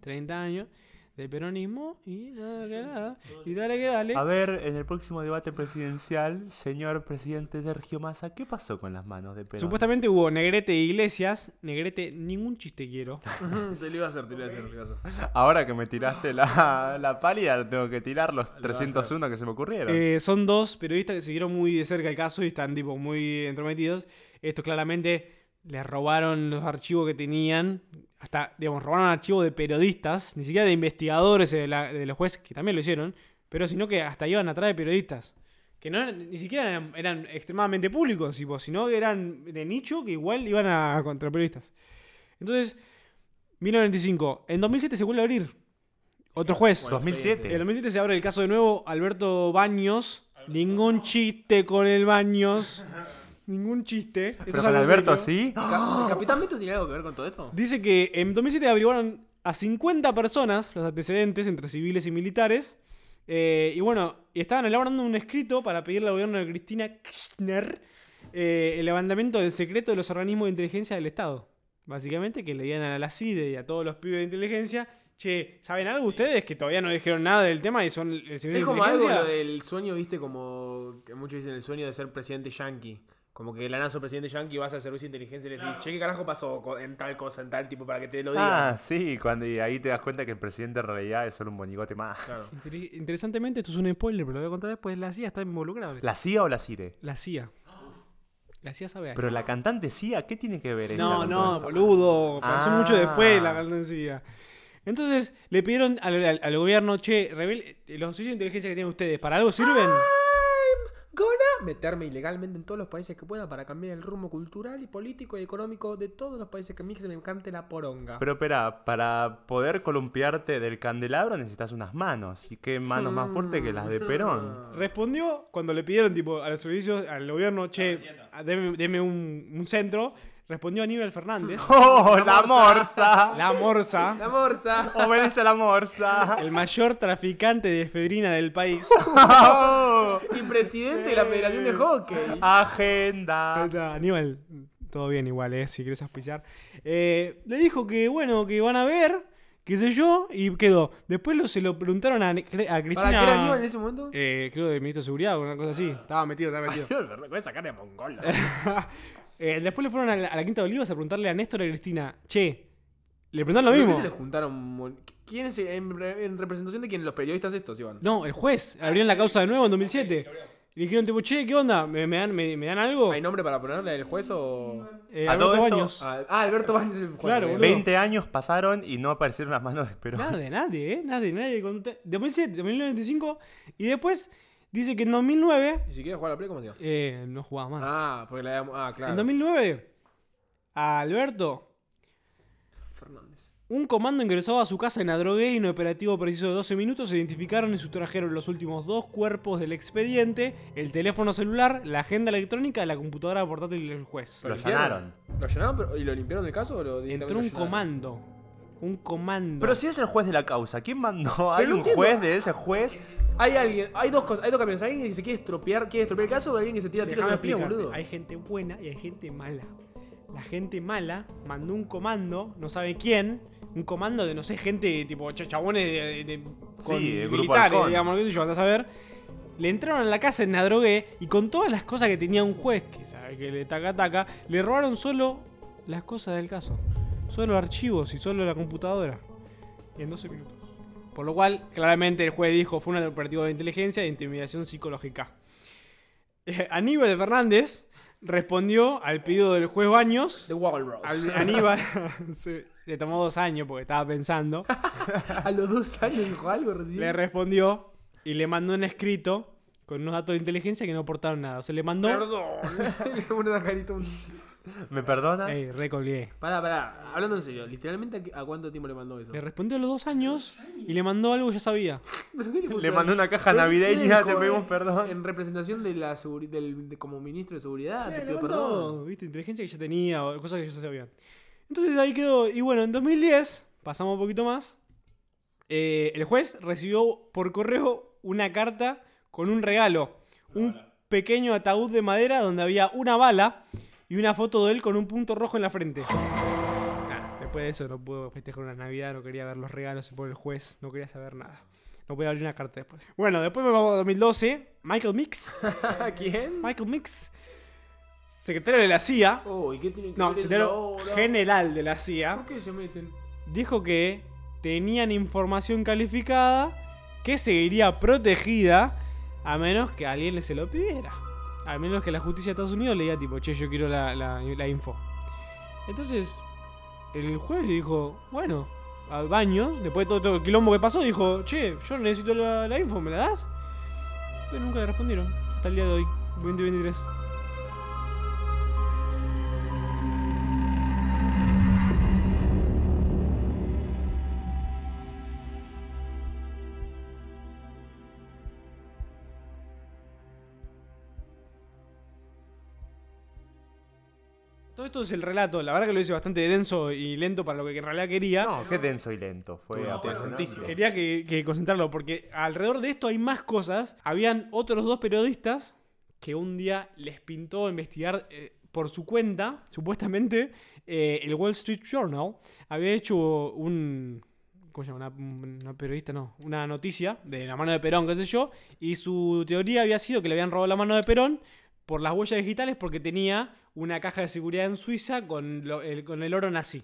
30 años de peronismo y nada que nada. Y dale que dale. A ver, en el próximo debate presidencial, señor presidente Sergio Massa, ¿qué pasó con las manos de Perón? Supuestamente hubo Negrete e Iglesias. Negrete, ningún chiste quiero. te lo iba a hacer, te lo iba a hacer. te lo iba a hacer. Ahora que me tiraste la, la pálida, tengo que tirar los 301 que se me ocurrieron. Eh, son dos periodistas que siguieron muy de cerca el caso y están tipo muy entrometidos. Estos claramente les robaron los archivos que tenían. Hasta, digamos, robaron archivos de periodistas, ni siquiera de investigadores de, la- de los jueces, que también lo hicieron, pero sino que hasta iban atrás de periodistas. Que no ni siquiera eran, eran extremadamente públicos, tipo, sino que eran de nicho que igual iban a contra periodistas. Entonces, 1995. En 2007 se vuelve a abrir. Otro juez. Bueno, 2007. En el 2007 se abre el caso de nuevo. Alberto Baños. Ningún chiste con el Baños. Ningún chiste. Pero es con algo Alberto serio. sí. Ca- ¿El Capitán Beto tiene algo que ver con todo esto? Dice que en 2007 averiguaron a 50 personas los antecedentes entre civiles y militares. eh, y bueno, y estaban elaborando un escrito para pedirle al gobierno de Cristina Kirchner eh, el levantamiento del secreto de los organismos de inteligencia del Estado. Básicamente que le digan a la CIDE y a todos los pibes de inteligencia, che, ¿saben algo ustedes que todavía no dijeron nada del tema y son el servicio Es de como algo inteligencia? lo del sueño, viste, como que muchos dicen el sueño de ser presidente yankee. Como que la nazo presidente yankee vas al servicio de inteligencia y le decís, che, ¿qué carajo pasó en tal cosa, en tal tipo, para que te lo diga? Ah, sí, cuando y ahí te das cuenta que el presidente en realidad es solo un monigote más. Claro. Inter- Interesantemente, esto es un spoiler, pero lo voy a contar después. La CIA está involucrada. ¿La CIA o la CIRE? La CIA. La CIA sabe algo. Pero la cantante CIA, ¿qué tiene que ver ella No, con no, boludo. Pasó Ah. mucho después la ganancia. Entonces le pidieron al, al- al gobierno, che, revel- los servicios de inteligencia que tienen ustedes, ¿para algo sirven? Gonna meterme ilegalmente en todos los países que pueda para cambiar el rumbo cultural y político y económico de todos los países que a mí que se me encante la poronga. Pero espera, para poder columpiarte del candelabro necesitas unas manos. ¿Y qué manos más fuertes que las de Perón? Respondió cuando le pidieron tipo a los servicios, al gobierno, che, deme, deme un, un centro. Respondió Aníbal Fernández, ¡Oh, la morsa! la morsa, ¡La morsa! ¡Obedece a la morsa! el mayor traficante de efedrina del país. ¡Oh! y presidente de la Federación de Hockey. ¡Agenda! está, Aníbal, todo bien igual, eh, si querés auspiciar. Eh, le dijo que bueno, que van a ver, qué sé yo, y quedó. Después lo, se lo preguntaron a, a Cristina. ¿Para qué era Aníbal en ese momento? eh, creo de ministro de seguridad o una cosa así. Estaba metido, estaba metido. Con esa cara de mongolo. Eh, después le fueron a la, a la Quinta de Olivos a preguntarle a Néstor y a Cristina, che, le preguntaron lo ¿Por qué mismo. se le juntaron? ¿Quién es, en, re- en representación de quién? Los periodistas estos, Iván. No, el juez abrieron la causa de nuevo en 2007. Y dijeron tipo, che, ¿qué onda? ¿Me, me dan, me, me dan algo? ¿Hay nombre para ponerle al juez o...? Eh, A Alberto todo esto- Baños. Ah, ah, Alberto Baños es el juez. Claro, ok. boludo. 20 años pasaron y no aparecieron las manos de Perón. Nadie, nadie, ¿eh? Nadie, nadie. contó- 2007, 2095. Y después dice que en 2009 ¿Y si quieres jugar a la Play, cómo se llama? eh, no jugaba más. Ah, porque la Ah, claro. En 2009, a Alberto, Fernández. un comando ingresó a su casa en Adrogué y en un operativo preciso de 12 minutos se identificaron y sustrajeron los últimos dos cuerpos del expediente, el teléfono celular, la agenda electrónica, la computadora portátil del juez. Lo allanaron. ¿Lo allanaron pero- y lo limpiaron del caso o lo Entró un lo comando. Un comando. Pero si es el juez de la causa, ¿quién mandó? ¿Hay un entiendo. juez de ese juez? Hay alguien, hay dos cosas, hay dos camiones. Hay alguien que se quiere estropear, quiere estropear el caso o alguien que se tira tiros a los pies, boludo. Hay gente buena y hay gente mala. La gente mala mandó un comando, no sabe quién, un comando de, no sé, gente tipo ch- chabones de, de- de- con el grupo militares, Halcón. digamos, qué sé yo, andás a ver. Le entraron a la casa en Nadrogué y con todas las cosas que tenía un juez, que sabe que le taca taca, le robaron solo las cosas del caso. Solo archivos y solo la computadora. Y en 12 minutos. Por lo cual, claramente el juez dijo fue un operativo de inteligencia e intimidación psicológica. Eh, Aníbal Fernández respondió al pedido del juez Baños. De Walrus. Al- Aníbal se, le tomó dos años porque estaba pensando. a los dos años dijo algo recién. le respondió y le mandó un escrito con unos datos de inteligencia que no aportaron nada. O sea, le mandó. Perdón. Le pone una carita un... ¿Me perdonas? Ey, recolgué. Pará, pará. Hablando en serio, literalmente ¿a qué- ¿a cuánto tiempo le mandó eso? Le respondió a los dos años y le mandó algo que ya sabía. ¿Pero qué puso Le ahí? mandó una caja ¿Pero qué navideña, dijo, te pedimos eh? perdón. En representación de la seguri- del, de- como ministro de seguridad, te Eh, pido perdón. ¿viste? Inteligencia que ya tenía o cosas que ya sabían. Entonces ahí quedó. Y bueno, en 2010, pasamos un poquito más. eh, el juez recibió por correo una carta con un regalo. Un pequeño ataúd de madera donde había una bala y una foto de él con un punto rojo en la frente. Nah, después de eso no pudo festejar una Navidad, no quería ver los regalos por el juez, no quería saber nada. No podía abrir una carta después. Bueno, después me vamos a 2012. Michael Mix. ¿Quién? Michael Mix, secretario de la CIA, Oh, ¿y qué tiene que no, secretario ahora? general de la CIA, ¿Por qué se meten? dijo que tenían información calificada que seguiría protegida a menos que alguien le se lo pidiera. A menos que la justicia de Estados Unidos le diga tipo, che, yo quiero la, la- la info. Entonces, el juez dijo, bueno, a Baños, después de todo, todo el quilombo que pasó, dijo, che, yo necesito la, la info, ¿me la das? Pero nunca le respondieron, hasta el día de hoy, 2023. Esto es el relato. La verdad que lo hice bastante denso y lento para lo que en realidad quería. No, qué denso y lento. Fue No, interesantísimo. Quería que, que concentrarlo porque alrededor de esto hay más cosas. Habían otros dos periodistas que un día les pintó investigar eh, por su cuenta, supuestamente, eh, el Wall Street Journal había hecho un... ¿Cómo se llama? Una, una periodista, no. Una noticia de la mano de Perón, qué sé yo. Y su teoría había sido que le habían robado la mano de Perón por las huellas digitales porque tenía una caja de seguridad en Suiza con, lo- el, con el oro nazi.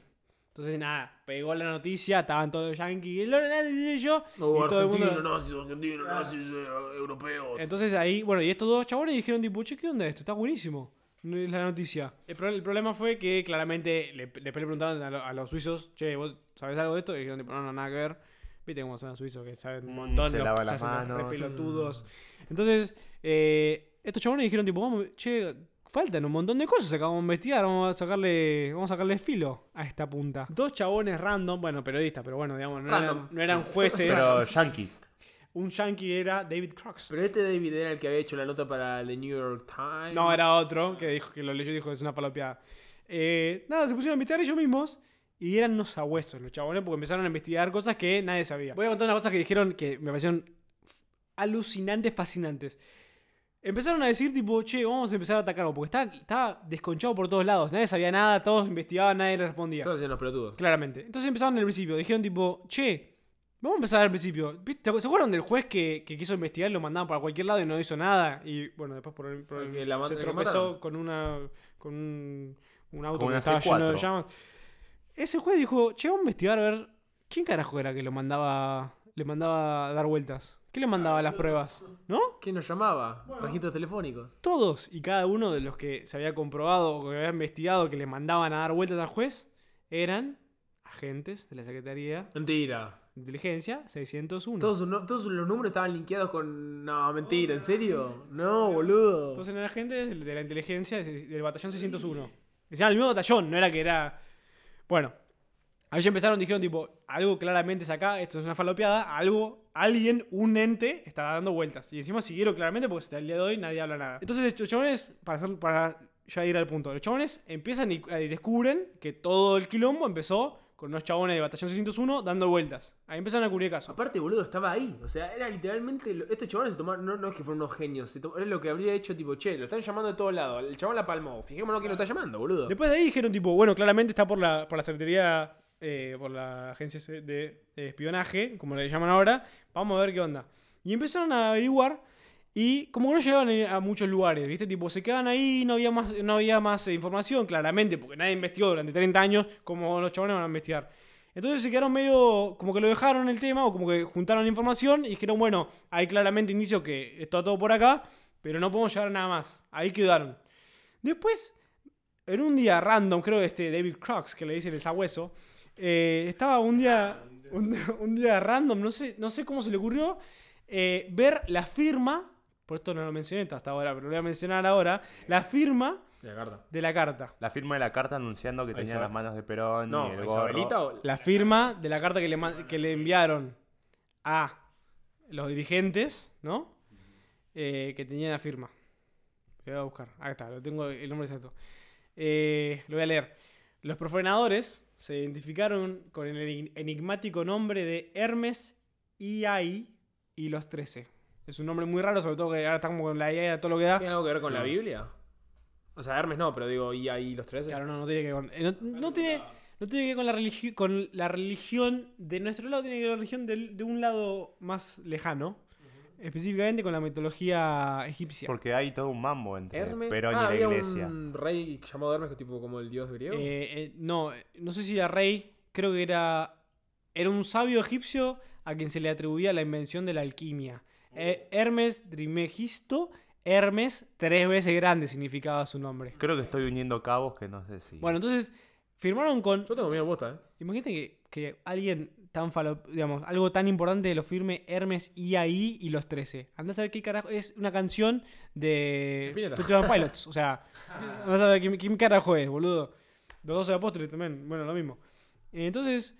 Entonces, nada, pegó la noticia, estaban todos yankees, el oro nazi, yo. No, y todo el mundo- argentinos, nazis, argentinos, nazis, eh, europeos. entonces ahí, bueno, y estos dos chabones dijeron tipo, che, ¿qué onda esto? Está buenísimo. No es la noticia. El, pro- el problema fue que claramente le, después le preguntaron a, lo- a los suizos, che, ¿vos sabés algo de esto? Y dijeron tipo, no, no, nada que ver. Viste cómo son los suizos, que saben un Mm, montón, se los- lavan se las hacen los manos. re pelotudos. Entonces, eh, estos chabones dijeron tipo, vamos, che, faltan un montón de cosas, acabamos de investigar, vamos a sacarle, vamos a sacarle filo a esta punta. Dos chabones random, bueno, periodistas, pero bueno, digamos, no, eran, no eran jueces. Pero yankees. Un yankee era David Crux. Pero este David era el que había hecho la nota para The New York Times. No, era otro que dijo que lo leyó y dijo que es una palopeada. Eh, nada, se pusieron a investigar ellos mismos y eran unos sabuesos los chabones porque empezaron a investigar cosas que nadie sabía. Voy a contar unas cosas que dijeron que me parecieron alucinantes, fascinantes. Empezaron a decir tipo, che, vamos a empezar a atacarlo porque estaba, estaba desconchado por todos lados. Nadie sabía nada, todos investigaban, nadie le respondía. Todos hacían los pelotudos. Claramente. Entonces empezaron del principio. Dijeron tipo, che, vamos a empezar al principio. ¿Viste? ¿Se acuerdan del juez que, que quiso investigar y lo mandaban para cualquier lado y no hizo nada? Y bueno, después por el, por el- El la se el tropezó con una con un, un auto Con que estaba C4. lleno de llamas. Ese juez dijo, che, vamos a investigar a ver quién carajo era que lo mandaba le mandaba a dar vueltas. ¿Qué le mandaba las pruebas? ¿No? ¿Quién nos llamaba? Registros telefónicos. Todos y cada uno de los que se había comprobado o que había investigado que le mandaban a dar vueltas al juez eran agentes de la Secretaría Mentira. de Inteligencia 601. Todos, sus no- todos los números estaban linkeados con. No, mentira, ¿en serio? No, boludo. Todos eran agentes de la inteligencia del batallón 601. Se llama el mismo batallón, no era que era. Bueno, ahí ya empezaron, dijeron tipo, algo claramente es acá, esto es una falopeada, algo, alguien, un ente, está dando vueltas. Y encima siguieron claramente porque hasta el día de hoy nadie habla nada. Entonces los chabones, para, hacer- para ya ir al punto, los chabones empiezan y, y descubren que todo el quilombo empezó con unos chabones del batallón 601 dando vueltas. Ahí empezaron a cubrir caso. Aparte, boludo, estaba ahí. O sea, era literalmente. lo- Estos chabones se tomaron. No, no es que fueron unos genios. se era lo que habría hecho, tipo, che, lo están llamando de todos lados. El chabón la palmó. Fijémonos quién lo está llamando, boludo. Después de ahí dijeron, tipo, bueno, claramente está por la, por la Secretaría, eh, por la agencia de, de espionaje, como le llaman ahora. Vamos a ver qué onda. Y empezaron a averiguar y como no llegaban a muchos lugares, ¿viste? Tipo, se quedaban ahí, no había más, no había más eh, información, claramente, porque nadie investigó durante 30 años como los chabones van a investigar. Entonces se quedaron medio, como que lo dejaron el tema, o como que juntaron información y dijeron, bueno, hay claramente indicios que está todo por acá, pero no podemos llegar a nada más. Ahí quedaron. Después en un día random, creo que este David Crux, que le dicen el sabueso, eh, estaba un día, un, un día random, no sé, no sé cómo se le ocurrió, eh, ver la firma, por esto no lo mencioné hasta ahora, pero lo voy a mencionar ahora, la firma La carta. de la carta. La firma de la carta anunciando que tenía las manos de Perón y No, el Isabelita gorro. o. La firma de la carta que le, que le enviaron a los dirigentes, ¿no? Eh, que tenían la firma. Lo voy a buscar. Ahí está, lo tengo el nombre exacto. Eh, lo voy a leer. Los profanadores se identificaron con el enig- enigmático nombre de Hermes IAI y los 13. Es un nombre muy raro, sobre todo que ahora está como con la IA y todo lo que da. ¿Tiene algo que ver con la. Biblia? O sea, Hermes no, pero digo, y ahí los tres. Claro, no, no tiene que ver con. eh, no, no tiene, no tiene que ver con la, religi- con la religión de nuestro lado, tiene que ver con la religión del- de un lado más lejano. Específicamente con la mitología egipcia. Porque hay todo un mambo entre Hermes. Perón ah, y la había iglesia. un rey llamado Hermes, que tipo como el dios griego. Eh, eh, no, eh, no sé si era rey, creo que era. Era un sabio egipcio a quien se le atribuía la invención de la alquimia. Eh, Hermes Trimegisto, Hermes, tres veces grande significaba su nombre. Creo que estoy uniendo cabos que no sé si. Bueno, entonces firmaron con Yo tengo miedo posta, ¿eh? Imagínate que, que alguien tan falo, digamos, algo tan importante lo firme Hermes IAI y los 13. Andás a ver qué carajo. Es una canción de One Pilots. O sea, andás a ver quién, quién carajo es, boludo. Los 12 apóstoles también. Bueno, lo mismo. Entonces,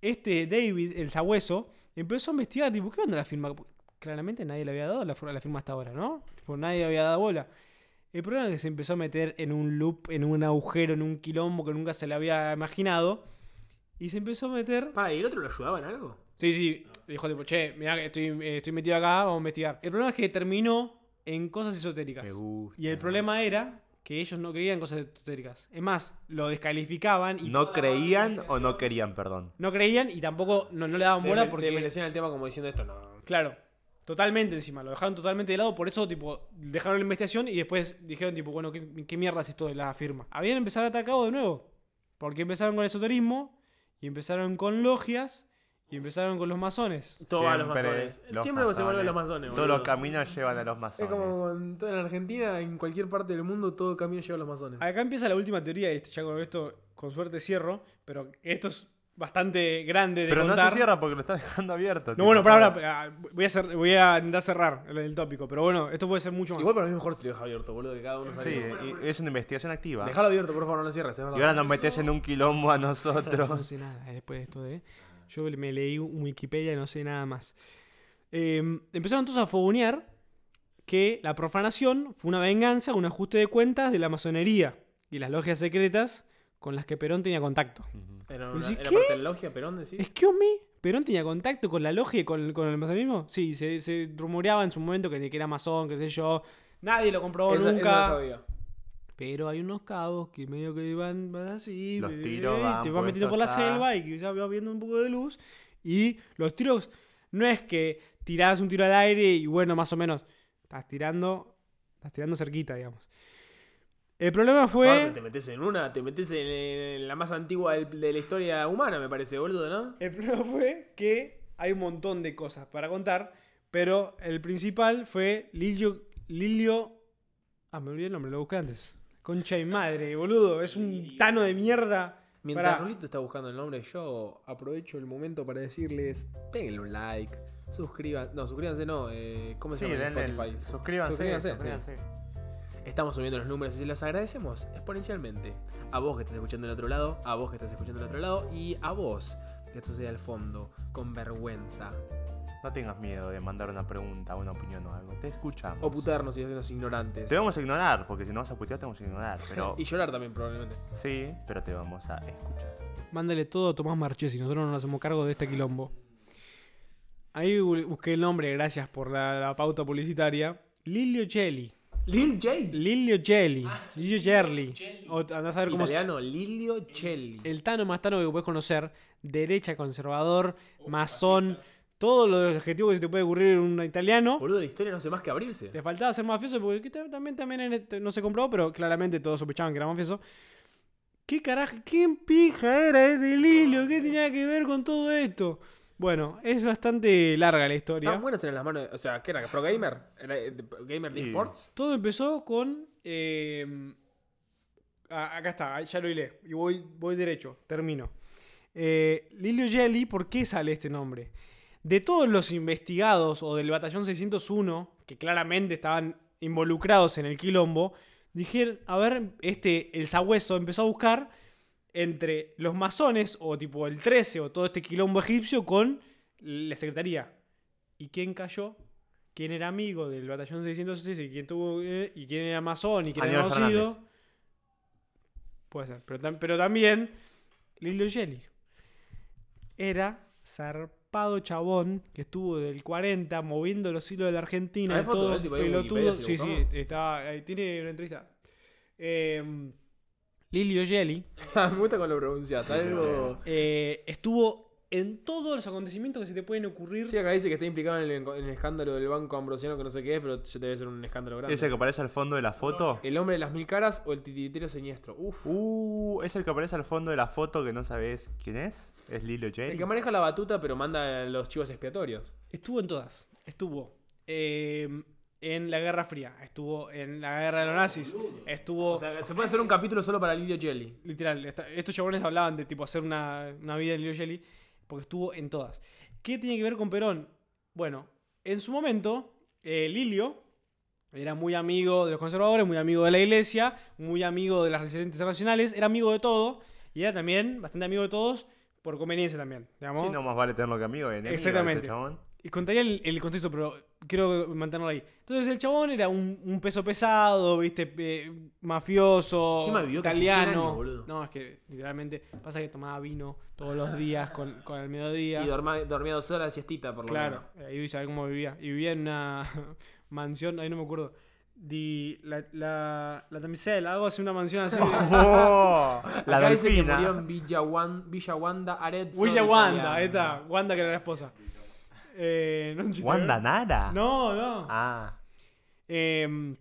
este David, el sabueso, empezó a investigar, tipo, ¿qué onda la firma? Claramente nadie le había dado la, la firma hasta ahora, ¿no? Tipo, nadie había dado bola. El problema es que se empezó a meter en un loop, en un agujero, en un quilombo que nunca se le había imaginado. Y se empezó a meter. Para, ¿y el otro lo ayudaba en algo? Sí, sí. Dijo tipo, che, mirá que estoy, eh, estoy metido acá, vamos a investigar. El problema es que terminó en cosas esotéricas. Me gusta. Y el problema era que ellos no creían en cosas esotéricas. Es más, lo descalificaban y ¿No creían o no querían, perdón? no creían y tampoco no, no le daban bola porque. desmerecían el tema como diciendo esto, no. Claro. Totalmente encima, lo dejaron totalmente de lado, por eso tipo dejaron la investigación y después dijeron tipo, bueno, ¿qué, qué mierda es esto de la firma? Habían empezado a atacar de nuevo, porque empezaron con el esoterismo y empezaron con logias y empezaron con los masones. Todo va a los Siempre masones. los Siempre se vuelve a los masones. Todos boludo. los caminos llevan a los Es masones. como en toda la Argentina, en cualquier parte del mundo, todo camino lleva a los masones. Acá empieza la última teoría y ya con esto con suerte cierro, pero esto es bastante grande de Pero no se cierra porque lo está dejando abierto. No, tipo, bueno, para, para, voy a, cer- voy a intentar cerrar el, el tópico, pero bueno, esto puede ser mucho más. Igual para mí es mejor si lo deja abierto, boludo, que cada uno Sí, y- es una investigación activa. Dejalo abierto, por favor, no lo cierres, es Y ahora nos metes en un quilombo a Yo no nosotros. sé nada eh, después de esto de. Yo me leí un Wikipedia y no sé nada más. Eh, empezaron todos a fogonear que la profanación fue una venganza, un ajuste de cuentas de la masonería y las logias secretas con las que Perón tenía contacto. Era, ¿Y una, si era qué? parte de la logia, Perón, decís. Excuse me, ¿Perón tenía contacto con la logia y con, con el masonismo? Sí, se, se rumoreaba en su momento que, que era masón, qué sé yo. Nadie lo comprobó Esa- nunca. sabía. Pero hay unos cabos que medio que van van así. Los eh, tiros van te van metiendo por la a- selva y quizás va viendo un poco de luz. Y los tiros no es que tirás un tiro al aire y bueno, más o menos. Estás tirando. Estás tirando cerquita, digamos. El problema fue. Aparte, te metes en una, te metes en, en la más antigua del- de la historia humana, me parece, boludo, ¿no? El problema fue que hay un montón de cosas para contar. Pero el principal fue Lilio. Lilio. Ah, me olvidé el nombre, lo busqué antes. Concha y madre, boludo. Es un tano de mierda. Mientras Pará. Rulito está buscando el nombre, yo aprovecho el momento para decirles, denle un like, suscriban, no, suscríbanse no, eh, ¿cómo se Sí, llama en denle el- Spotify? suscríbanse. Suscríbanse, suscríbanse. Estamos subiendo los números y se los agradecemos exponencialmente. A vos que estás escuchando del otro lado, a vos que estás escuchando del otro lado y a vos que estás ahí al fondo, con vergüenza. No tengas miedo de mandar una pregunta, una opinión o algo. Te escuchamos. O putarnos y hacernos ignorantes. Te vamos a ignorar, porque si no vas a putear, te vamos a ignorar. Pero Y llorar también, probablemente. sí, pero te vamos a escuchar. Mándale todo a Tomás Marchesi, nosotros no nos hacemos cargo de este quilombo. Ahí bu- busqué el nombre, gracias por la, la pauta publicitaria. Lilio Gelli. Lil J. Lilio Gelli. Lilio Gerli. O andás a ver cómo se- Italiano, Lilio Celli. El Tano más Tano que puedes conocer. Derecha, conservador, masón. Todos los adjetivos que se te puede ocurrir en un italiano. Boludo, la historia no hace más que abrirse. Le faltaba ser mafioso porque que ta- también, también en este- no se comprobó, pero claramente todos sospechaban que era mafioso. ¿Qué carajo? ¿Quién pija era este Lilio? ¿Qué tenía que ver con todo esto? Bueno, es bastante larga la historia. Estaban buenas en las manos. O sea, ¿qué era? ¿Pro Gamer? ¿Era eh, de- Gamer de Sports? Todo empezó con. eh, acá está, ya lo hilé. Y voy, voy derecho, termino. Eh, Lilio Gelli, ¿por qué sale este nombre? De todos los investigados o del batallón 601, que claramente estaban involucrados en el quilombo, dijeron, a ver, este, el sabueso empezó a buscar entre los masones o tipo el 13 o todo este quilombo egipcio con la secretaría. ¿Y quién cayó? ¿Quién era amigo del batallón 606 y quién tuvo eh, y quién era masón y quién era Aníbal conocido? Fernández. Puede ser, pero, tam- pero también Lilio Gelli era zarpado chabón que estuvo del 40 moviendo los hilos de la Argentina, ¿Hay foto todo en pelotudo. Sí, sí, está, ahí tiene una entrevista. Eh, Lilio Gelli Me gusta cómo lo pronuncias. Algo. eh, estuvo en todos los acontecimientos que se te pueden ocurrir. Sí, acá dice que está implicado en el, en el escándalo del banco ambrosiano, que no sé qué es, pero ya debe ser un escándalo grande. ¿Ese que aparece al fondo de la foto? ¿El hombre de las mil caras o el titiritero siniestro? Uf. Uh, es el que aparece al fondo de la foto que no sabes quién es. Es Lilo el Jerry. que maneja la batuta, pero manda los chivos expiatorios. Estuvo en todas. Estuvo eh, en la Guerra Fría. Estuvo en la Guerra de los Nazis. Estuvo. O sea, se puede hacer un capítulo solo para Lidio Jelly. literal, esta- estos chabones hablaban de tipo hacer una, una vida en Leo Jelly. Porque estuvo en todas. ¿Qué tiene que ver con Perón? Bueno, en su momento, eh, Lilio era muy amigo de los conservadores, muy amigo de la iglesia, muy amigo de las resistencias internacionales, era amigo de todo. Y era también bastante amigo de todos, por conveniencia también, digamos. Sí, no más vale tenerlo que amigo. enemigo, Exactamente. este chabón. Y contaría el, el contexto, pero quiero mantenerlo ahí. Entonces el chabón era un, un peso pesado, viste, eh, mafioso, Encima vivió casi 100 italiano. años, boludo. no, es que literalmente pasa que tomaba vino todos los días con, con el mediodía. Y dorma- dormía dos horas de siestita, por lo Claro, menos. ahí sabía cómo vivía. Y vivía en una mansión, ahí no me acuerdo. Di, la, la, la Tamisela, algo así, una mansión así. Oh, la Acá dice que murió en Villa, Wan- Villa Wanda, Arezzo. Villa. Wanda, ahí está. Wanda que era la esposa. Eh, Wanda. Nara. No, no. Ah. Eh,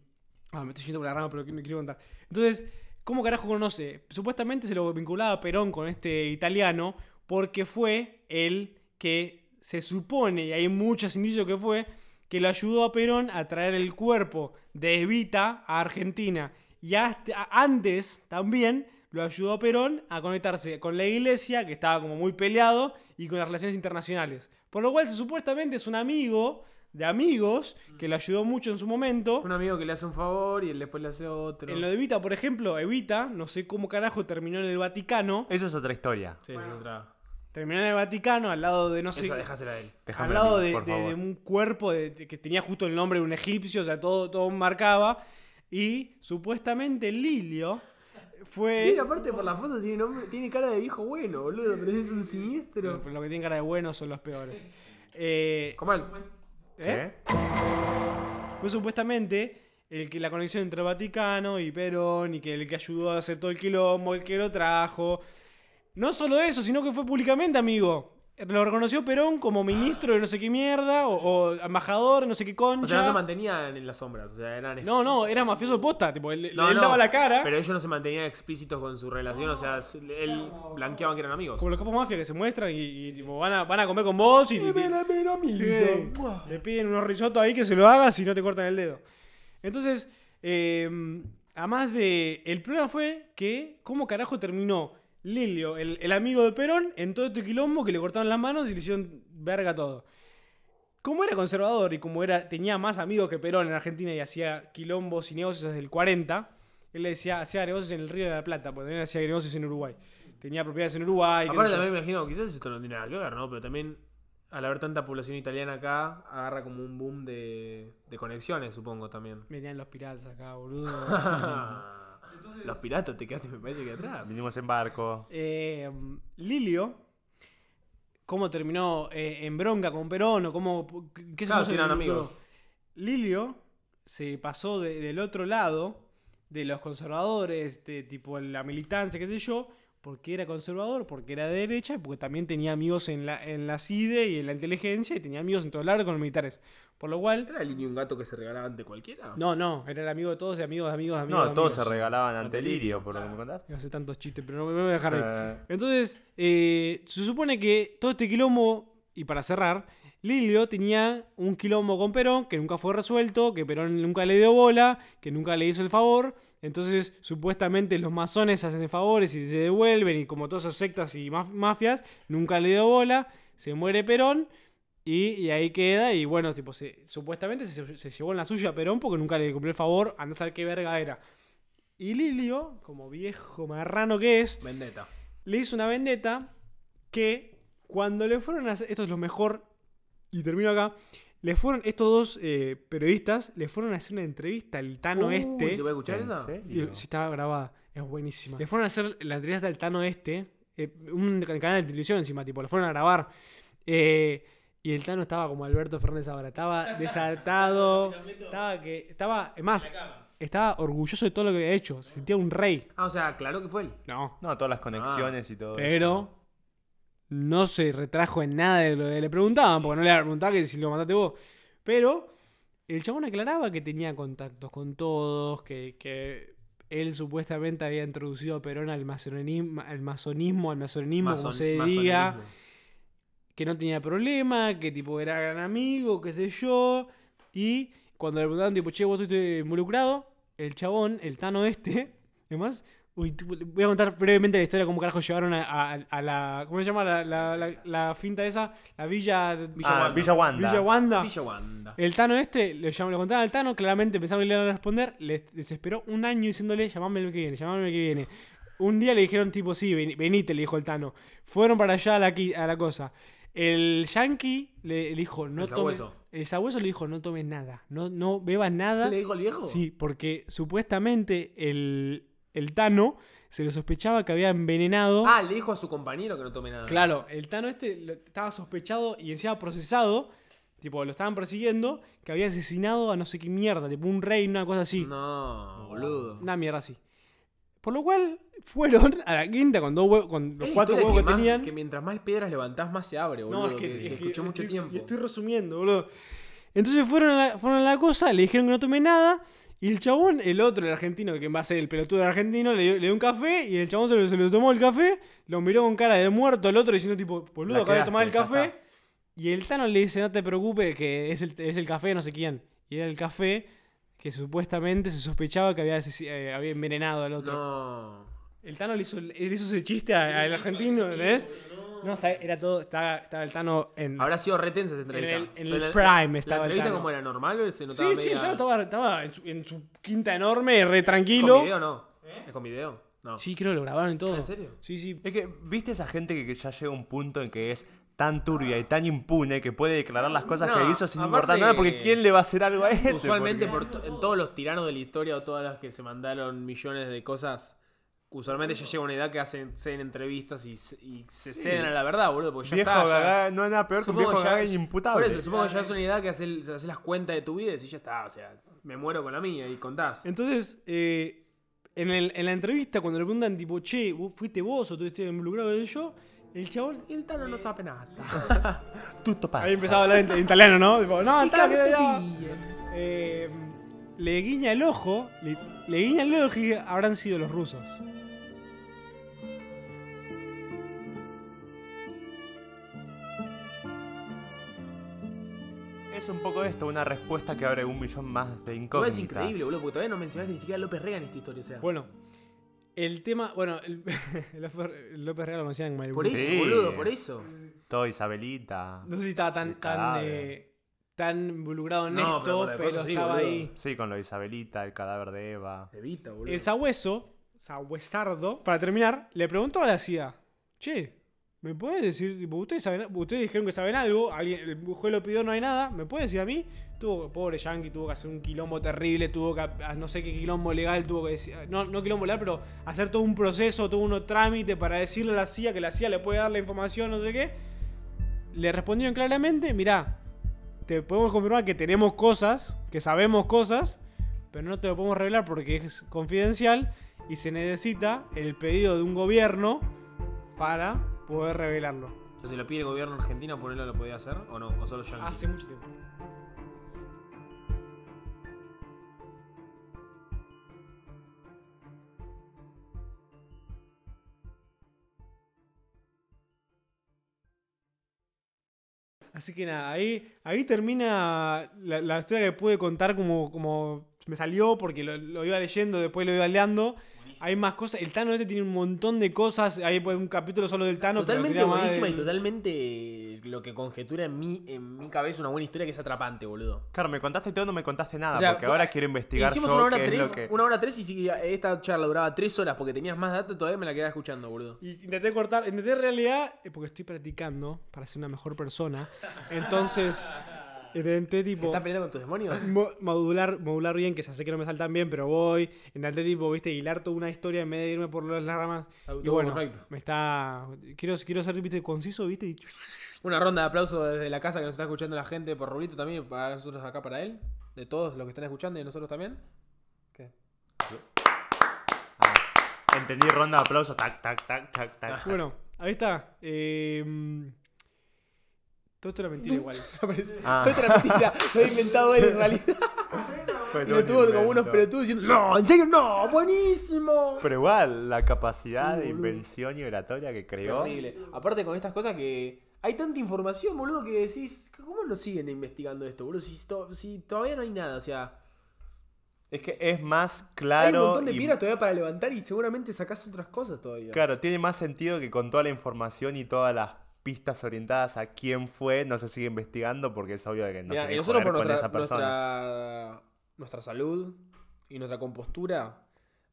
ah, me estoy yendo por la rama, pero me quiero contar. Entonces, ¿cómo carajo conoce? Supuestamente se lo vinculaba a Perón con este italiano porque fue él que se supone, y hay muchos indicios que fue, que lo ayudó a Perón a traer el cuerpo de Evita a Argentina. Y hasta- antes también lo ayudó a Perón a conectarse con la iglesia, que estaba como muy peleado, y con las relaciones internacionales. Por lo cual, se, supuestamente es un amigo de amigos que lo ayudó mucho en su momento. Un amigo que le hace un favor y él después le hace otro. En lo de Evita, por ejemplo, Evita, no sé cómo carajo terminó en el Vaticano. Eso es otra historia. Sí, es otra. Terminó en el Vaticano al lado de no sé. Esa, dejásela a él. al Déjame lado a mí, de, un cuerpo de- de- que tenía justo el nombre de un egipcio, o sea, todo, todo marcaba. Y supuestamente Lilio fue. Mira, aparte por la foto tiene, nombre- tiene cara de viejo bueno, boludo, pero es un siniestro. Pero Lo que tienen cara de buenos son los peores. Eh, Como él. ¿eh? ¿Qué? Fue supuestamente el que la conexión entre el Vaticano y Perón y que el que ayudó a hacer todo el quilombo, el que lo trajo. No solo eso, sino que fue públicamente, amigo. Lo reconoció Perón como ministro de no sé qué mierda o, o embajador de no sé qué concha. O sea, no se mantenían en las sombras, o sea, eran... no, no, era mafioso posta. Tipo, él, No, él no, daba la cara. Pero ellos no se mantenían explícitos con su relación, o sea, se- él blanqueaban que eran amigos. Como los capos mafia que se muestran y, y, tipo, van, a, van a comer con vos y, y- Sí, le piden unos risotos ahí que se lo hagas y no te cortan el dedo. Entonces, eh, además de. El problema fue que, ¿cómo carajo terminó Lilio, el, el amigo de Perón, en todo este quilombo que le cortaron las manos y le hicieron verga todo? Como era conservador y como era, tenía más amigos que Perón en Argentina y hacía quilombos y negocios desde el 40, él le decía, hacía negocios en el Río de la Plata, porque también hacía negocios en Uruguay. Tenía propiedades en Uruguay. Aparte también me imagino, quizás esto no tiene nada que ver, ¿no? Pero también, al haber tanta población italiana acá, agarra como un boom de, de conexiones, supongo, también. Venían los piratas acá, boludo. Los piratas te quedaste, me parece que atrás. Vinimos en barco. Eh, Lilio, cómo terminó eh, en bronca con Perón o cómo. ¿Qué se Claro, si eran amigos. Lilio se pasó de- del otro lado de los conservadores, de tipo la militancia, qué sé yo, porque era conservador, porque era de derecha y porque también tenía amigos en la, en la CIDE y en la inteligencia y tenía amigos en todos lados con los militares. Por lo cual. ¿Era el niño un gato que se regalaba ante cualquiera? No, no, era el amigo de todos y amigos, amigos, amigos. No, todos se amigos. regalaban ante Ante Lirio, Lirio, por lo que me contás. A hacer tantos chistes, pero no me voy a dejar ahí. Eh, Entonces, eh, se supone que todo este quilombo, y para cerrar, Lilio tenía un quilombo con Perón que nunca fue resuelto, que Perón nunca le dio bola, que nunca le hizo el favor. Entonces, supuestamente los masones hacen favores y se devuelven, y como todas esas sectas y maf- mafias, nunca le dio bola, se muere Perón. Y, y ahí queda, y bueno, tipo, se- supuestamente se, se llevó en la suya a Perón porque nunca le cumplió el favor, andá a saber qué verga era. Y Lilio, como viejo marrano que es, Vendetta. le hizo una vendetta que cuando le fueron a hacer, esto es lo mejor, y termino acá, le fueron, estos dos eh, periodistas, le fueron a hacer una entrevista al Tano Uy, este. ¿Se puede escuchar ¿En eso? sí, estaba grabada, es buenísima. Le fueron a hacer la entrevista al Tano este, eh, un canal de televisión encima, tipo, le fueron a grabar. Eh, y el Tano estaba como Alberto Fernández ahora, estaba desatado, estaba que, estaba, es más, estaba orgulloso de todo lo que había hecho, se sentía un rey. Ah, o sea, claro que fue él. No, No, todas las conexiones y todo. pero no se retrajo en nada de lo que le preguntaban, porque no le preguntaban que si lo mataste vos. Pero el chabón aclaraba que tenía contactos con todos, que, que él supuestamente había introducido a Perón al masonismo, al masonismo, al masonismo, como se diga. Que no tenía problema, que tipo era gran amigo, qué sé yo. Y cuando le preguntaban, tipo, che, vos estuviste involucrado, el chabón, el Tano este, además, uy, voy a contar brevemente la historia, cómo carajo llevaron a, a- a la, ¿cómo se llama? La, la- la- la finta esa, la Villa... Villa Ah, Wanda. Villa Wanda. Villa Wanda. Villa Wanda. El Tano este, le, llam- le contaban al Tano, claramente pensaban que le iban a responder, les, les esperó un año diciéndole, llamame el que viene, llamame el que viene. Un día le dijeron, tipo, sí, ven- venite, le dijo el Tano. Fueron para allá a la, a la cosa. El Yankee le, le dijo, no El tomes. sabueso. El sabueso le dijo, no tomes nada. No, no bebas nada. ¿Le dijo el viejo? Sí, porque supuestamente el, el Tano se le sospechaba que había envenenado. Ah, le dijo a su compañero que no tome nada. Claro, el Tano este lo- estaba sospechado y encima procesado. Tipo, lo estaban persiguiendo. Que había asesinado a no sé qué mierda. Tipo, un rey, una cosa así. No, boludo. Una mierda así. Por lo cual, fueron a la quinta con, dos hue- con los cuatro huevos que, más- tenían. Que mientras más piedras levantás, más se abre, boludo. no, es que, que, es que escuché mucho estoy- tiempo. Y estoy resumiendo, boludo. Entonces fueron a, la, fueron a la cosa, le dijeron que no tome nada. Y el chabón, el otro, el argentino, que va a ser el pelotudo del argentino, le dio, le dio un café. Y el chabón se lo, se lo tomó el café. Lo miró con cara de muerto al otro, diciendo, tipo, boludo, acabé de tomar el café. está. Y el Tano le dice, no te preocupes, que es el, es el café no sé quién. Y era el café que supuestamente se sospechaba que había, eh, había envenenado al otro. No. El Tano le hizo, le hizo ese chiste a- al argentino, ¿ves? No, o sea, era todo, estaba, estaba el Tano en... Habrá sido retensa esa entrevista. En el- en Pero el la- prime la, estaba ¿La el entrevista Tano. como era normal? Se notaba Sí, sí, el Tano estaba, estaba en, su, en su quinta enorme, re ¿Es tranquilo. con video no? ¿Es con video? No. Sí, creo que lo grabaron y todo. ¿En serio? Sí, sí. Es que, ¿viste esa gente que, que ya llega a un punto en que es tan turbia y tan impune que puede declarar las cosas No, que hizo sin aparte- importar nada? Porque ¿quién le va a hacer algo a ese? Usualmente Porque- por to- en todos los tiranos de la historia o todas las que se mandaron millones de cosas, usualmente ya llega una edad que hacen, ceden entrevistas y, se- y se ceden a la verdad, boludo, porque ya Viejo está. ya- gaga- no hay nada peor que un Supongo viejo ya- gaga inimputable. Por eso, supongo que ya es una edad que haces haces las cuentas de tu vida y decís, ya está, o sea, me muero con la mía y contás. Entonces, eh, en, el- en la entrevista, cuando le preguntan, tipo, che, ¿vos ¿fuiste vos o tú estuviste involucrado en yo? El chabón. El Tano no sabe nada. Tutto pasa. Ahí empezaba a hablar en, en italiano, ¿no? Tipo, no, está, ya-. Eh, le guiña el ojo, le, le guiña el ojo y habrán sido los rusos. Es un poco esto, una respuesta que abre un millón más de No, incógnitas. es increíble, boludo, porque todavía no mencionaste ni siquiera a López Rega en esta historia, o sea. Bueno, el tema, bueno, el, López, Real lo mencionan en Malibu. por eso, Sí. boludo, por eso. Todo Isabelita. No sé si estaba tan, tan, eh, tan involucrado en No, esto, pero, sí, estaba boludo. ahí. Sí, con lo de Isabelita, el cadáver de Eva. Evita, boludo. El sabueso, sabuesardo, para terminar, le preguntó a la CIA, che, ¿me puedes decir, tipo, ustedes, saben, ustedes dijeron que saben algo, alguien, el juez lo pidió, no hay nada, ¿me puede decir a mí? Tuvo, pobre Yankee, tuvo que hacer un quilombo terrible, tuvo que, no sé qué quilombo legal, tuvo que decir, no, no quilombo legal, pero hacer todo un proceso, todo unos trámites para decirle a la CIA que la CIA le puede dar la información, no sé qué. Le respondieron claramente, mirá, te podemos confirmar que tenemos cosas, que sabemos cosas, pero no te lo podemos revelar porque es confidencial y se necesita el pedido de un gobierno para poder revelarlo. Sea, si lo pide el gobierno argentino, ponerlo lo podía hacer o no, o solo Yankee. Hace mucho tiempo. Así que nada, ahí, ahí termina la, la historia que pude contar como, como me salió, porque lo, lo iba leyendo, después lo iba leando. Hay más cosas. El Tano este tiene un montón de cosas. Hay pues, un capítulo solo del Tano. totalmente buenísima y totalmente lo que conjetura en mi, en mi cabeza una buena historia que es atrapante, boludo. Claro, me contaste todo, no me contaste nada, O sea, porque ahora quiero investigar Hicimos yo una hora qué es tres, lo que... una hora tres y si esta charla duraba tres horas porque tenías más datos, todavía me la quedaba escuchando, boludo. Y intenté cortar, intenté en realidad, eh, porque estoy practicando para ser una mejor persona. Entonces, intenté tipo ¿Estás peleando con tus demonios? mo- modular, modular bien, que ya sé que no me saltan bien, pero voy. Intenté tipo, viste, hilar toda una historia en vez de irme por las ramas. Y bueno, perfecto. me está. Quiero, quiero ser, viste, conciso, viste. Y- Una ronda de aplausos desde la casa que nos está escuchando la gente por Rulito también, para nosotros acá para él, de todos los que están escuchando y nosotros también. ¿Qué? Ah, entendí ronda de aplausos, tac, tac, tac, tac, tac. Bueno, ahí está. Eh, todo esto era mentira igual. Ah. Fue otra mentira, lo ha inventado él en realidad. Y lo tuvo como unos pelotudos diciendo, no, en serio, no, buenísimo. Pero igual, la capacidad Sí, de invención y oratoria que creó. Terrible. Aparte con estas cosas que hay tanta información, boludo, que decís, ¿cómo lo siguen investigando esto, boludo? Si, to- si todavía no hay nada, o sea, Es que es más claro. hay un montón de y- piedras todavía para levantar y seguramente sacás otras cosas todavía. Claro, tiene más sentido que con toda la información y todas las pistas orientadas a quién fue, no se sigue investigando porque es obvio de que no querés nosotros por con nuestra, esa persona. nuestra, nuestra salud y nuestra compostura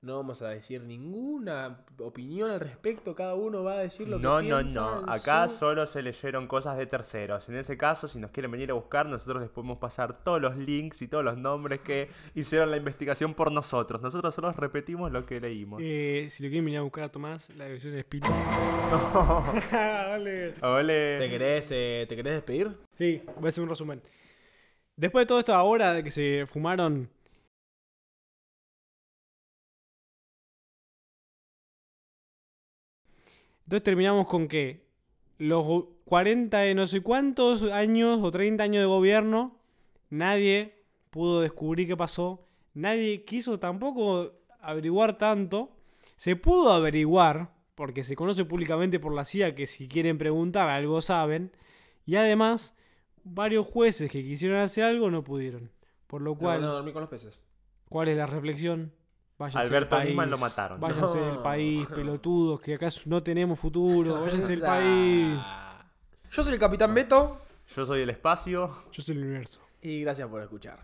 No vamos a decir ninguna opinión al respecto. Cada uno va a decir lo No, que no, piensa. no. en Acá su- solo se leyeron cosas de terceros. En ese caso, si nos quieren venir a buscar, nosotros les podemos pasar todos los links y todos los nombres que hicieron la investigación por nosotros. Nosotros solo repetimos lo que leímos. Eh, si lo quieren venir a buscar a Tomás, la dirección es Pino. Dale. ¿Te Ole. querés, eh, ¿Te querés despedir? Sí, voy a hacer un resumen. Después de toda esta hora de que se fumaron. Entonces terminamos con que los go- 40 de no sé cuántos años o 30 años de gobierno, nadie pudo descubrir qué pasó, nadie quiso tampoco averiguar tanto. Se pudo averiguar, porque se conoce públicamente por la CIA que si quieren preguntar algo saben, y además varios jueces que quisieron hacer algo no pudieron. Por lo No, cual, no, dormí con los peces. ¿cuál es la reflexión? Váyanse Alberto país. Nisman lo mataron. Váyanse No. del país, pelotudos, que acá no tenemos futuro. Váyanse del país. Yo soy el Capitán Beto Yo soy el espacio. Yo soy el universo. y gracias por escuchar.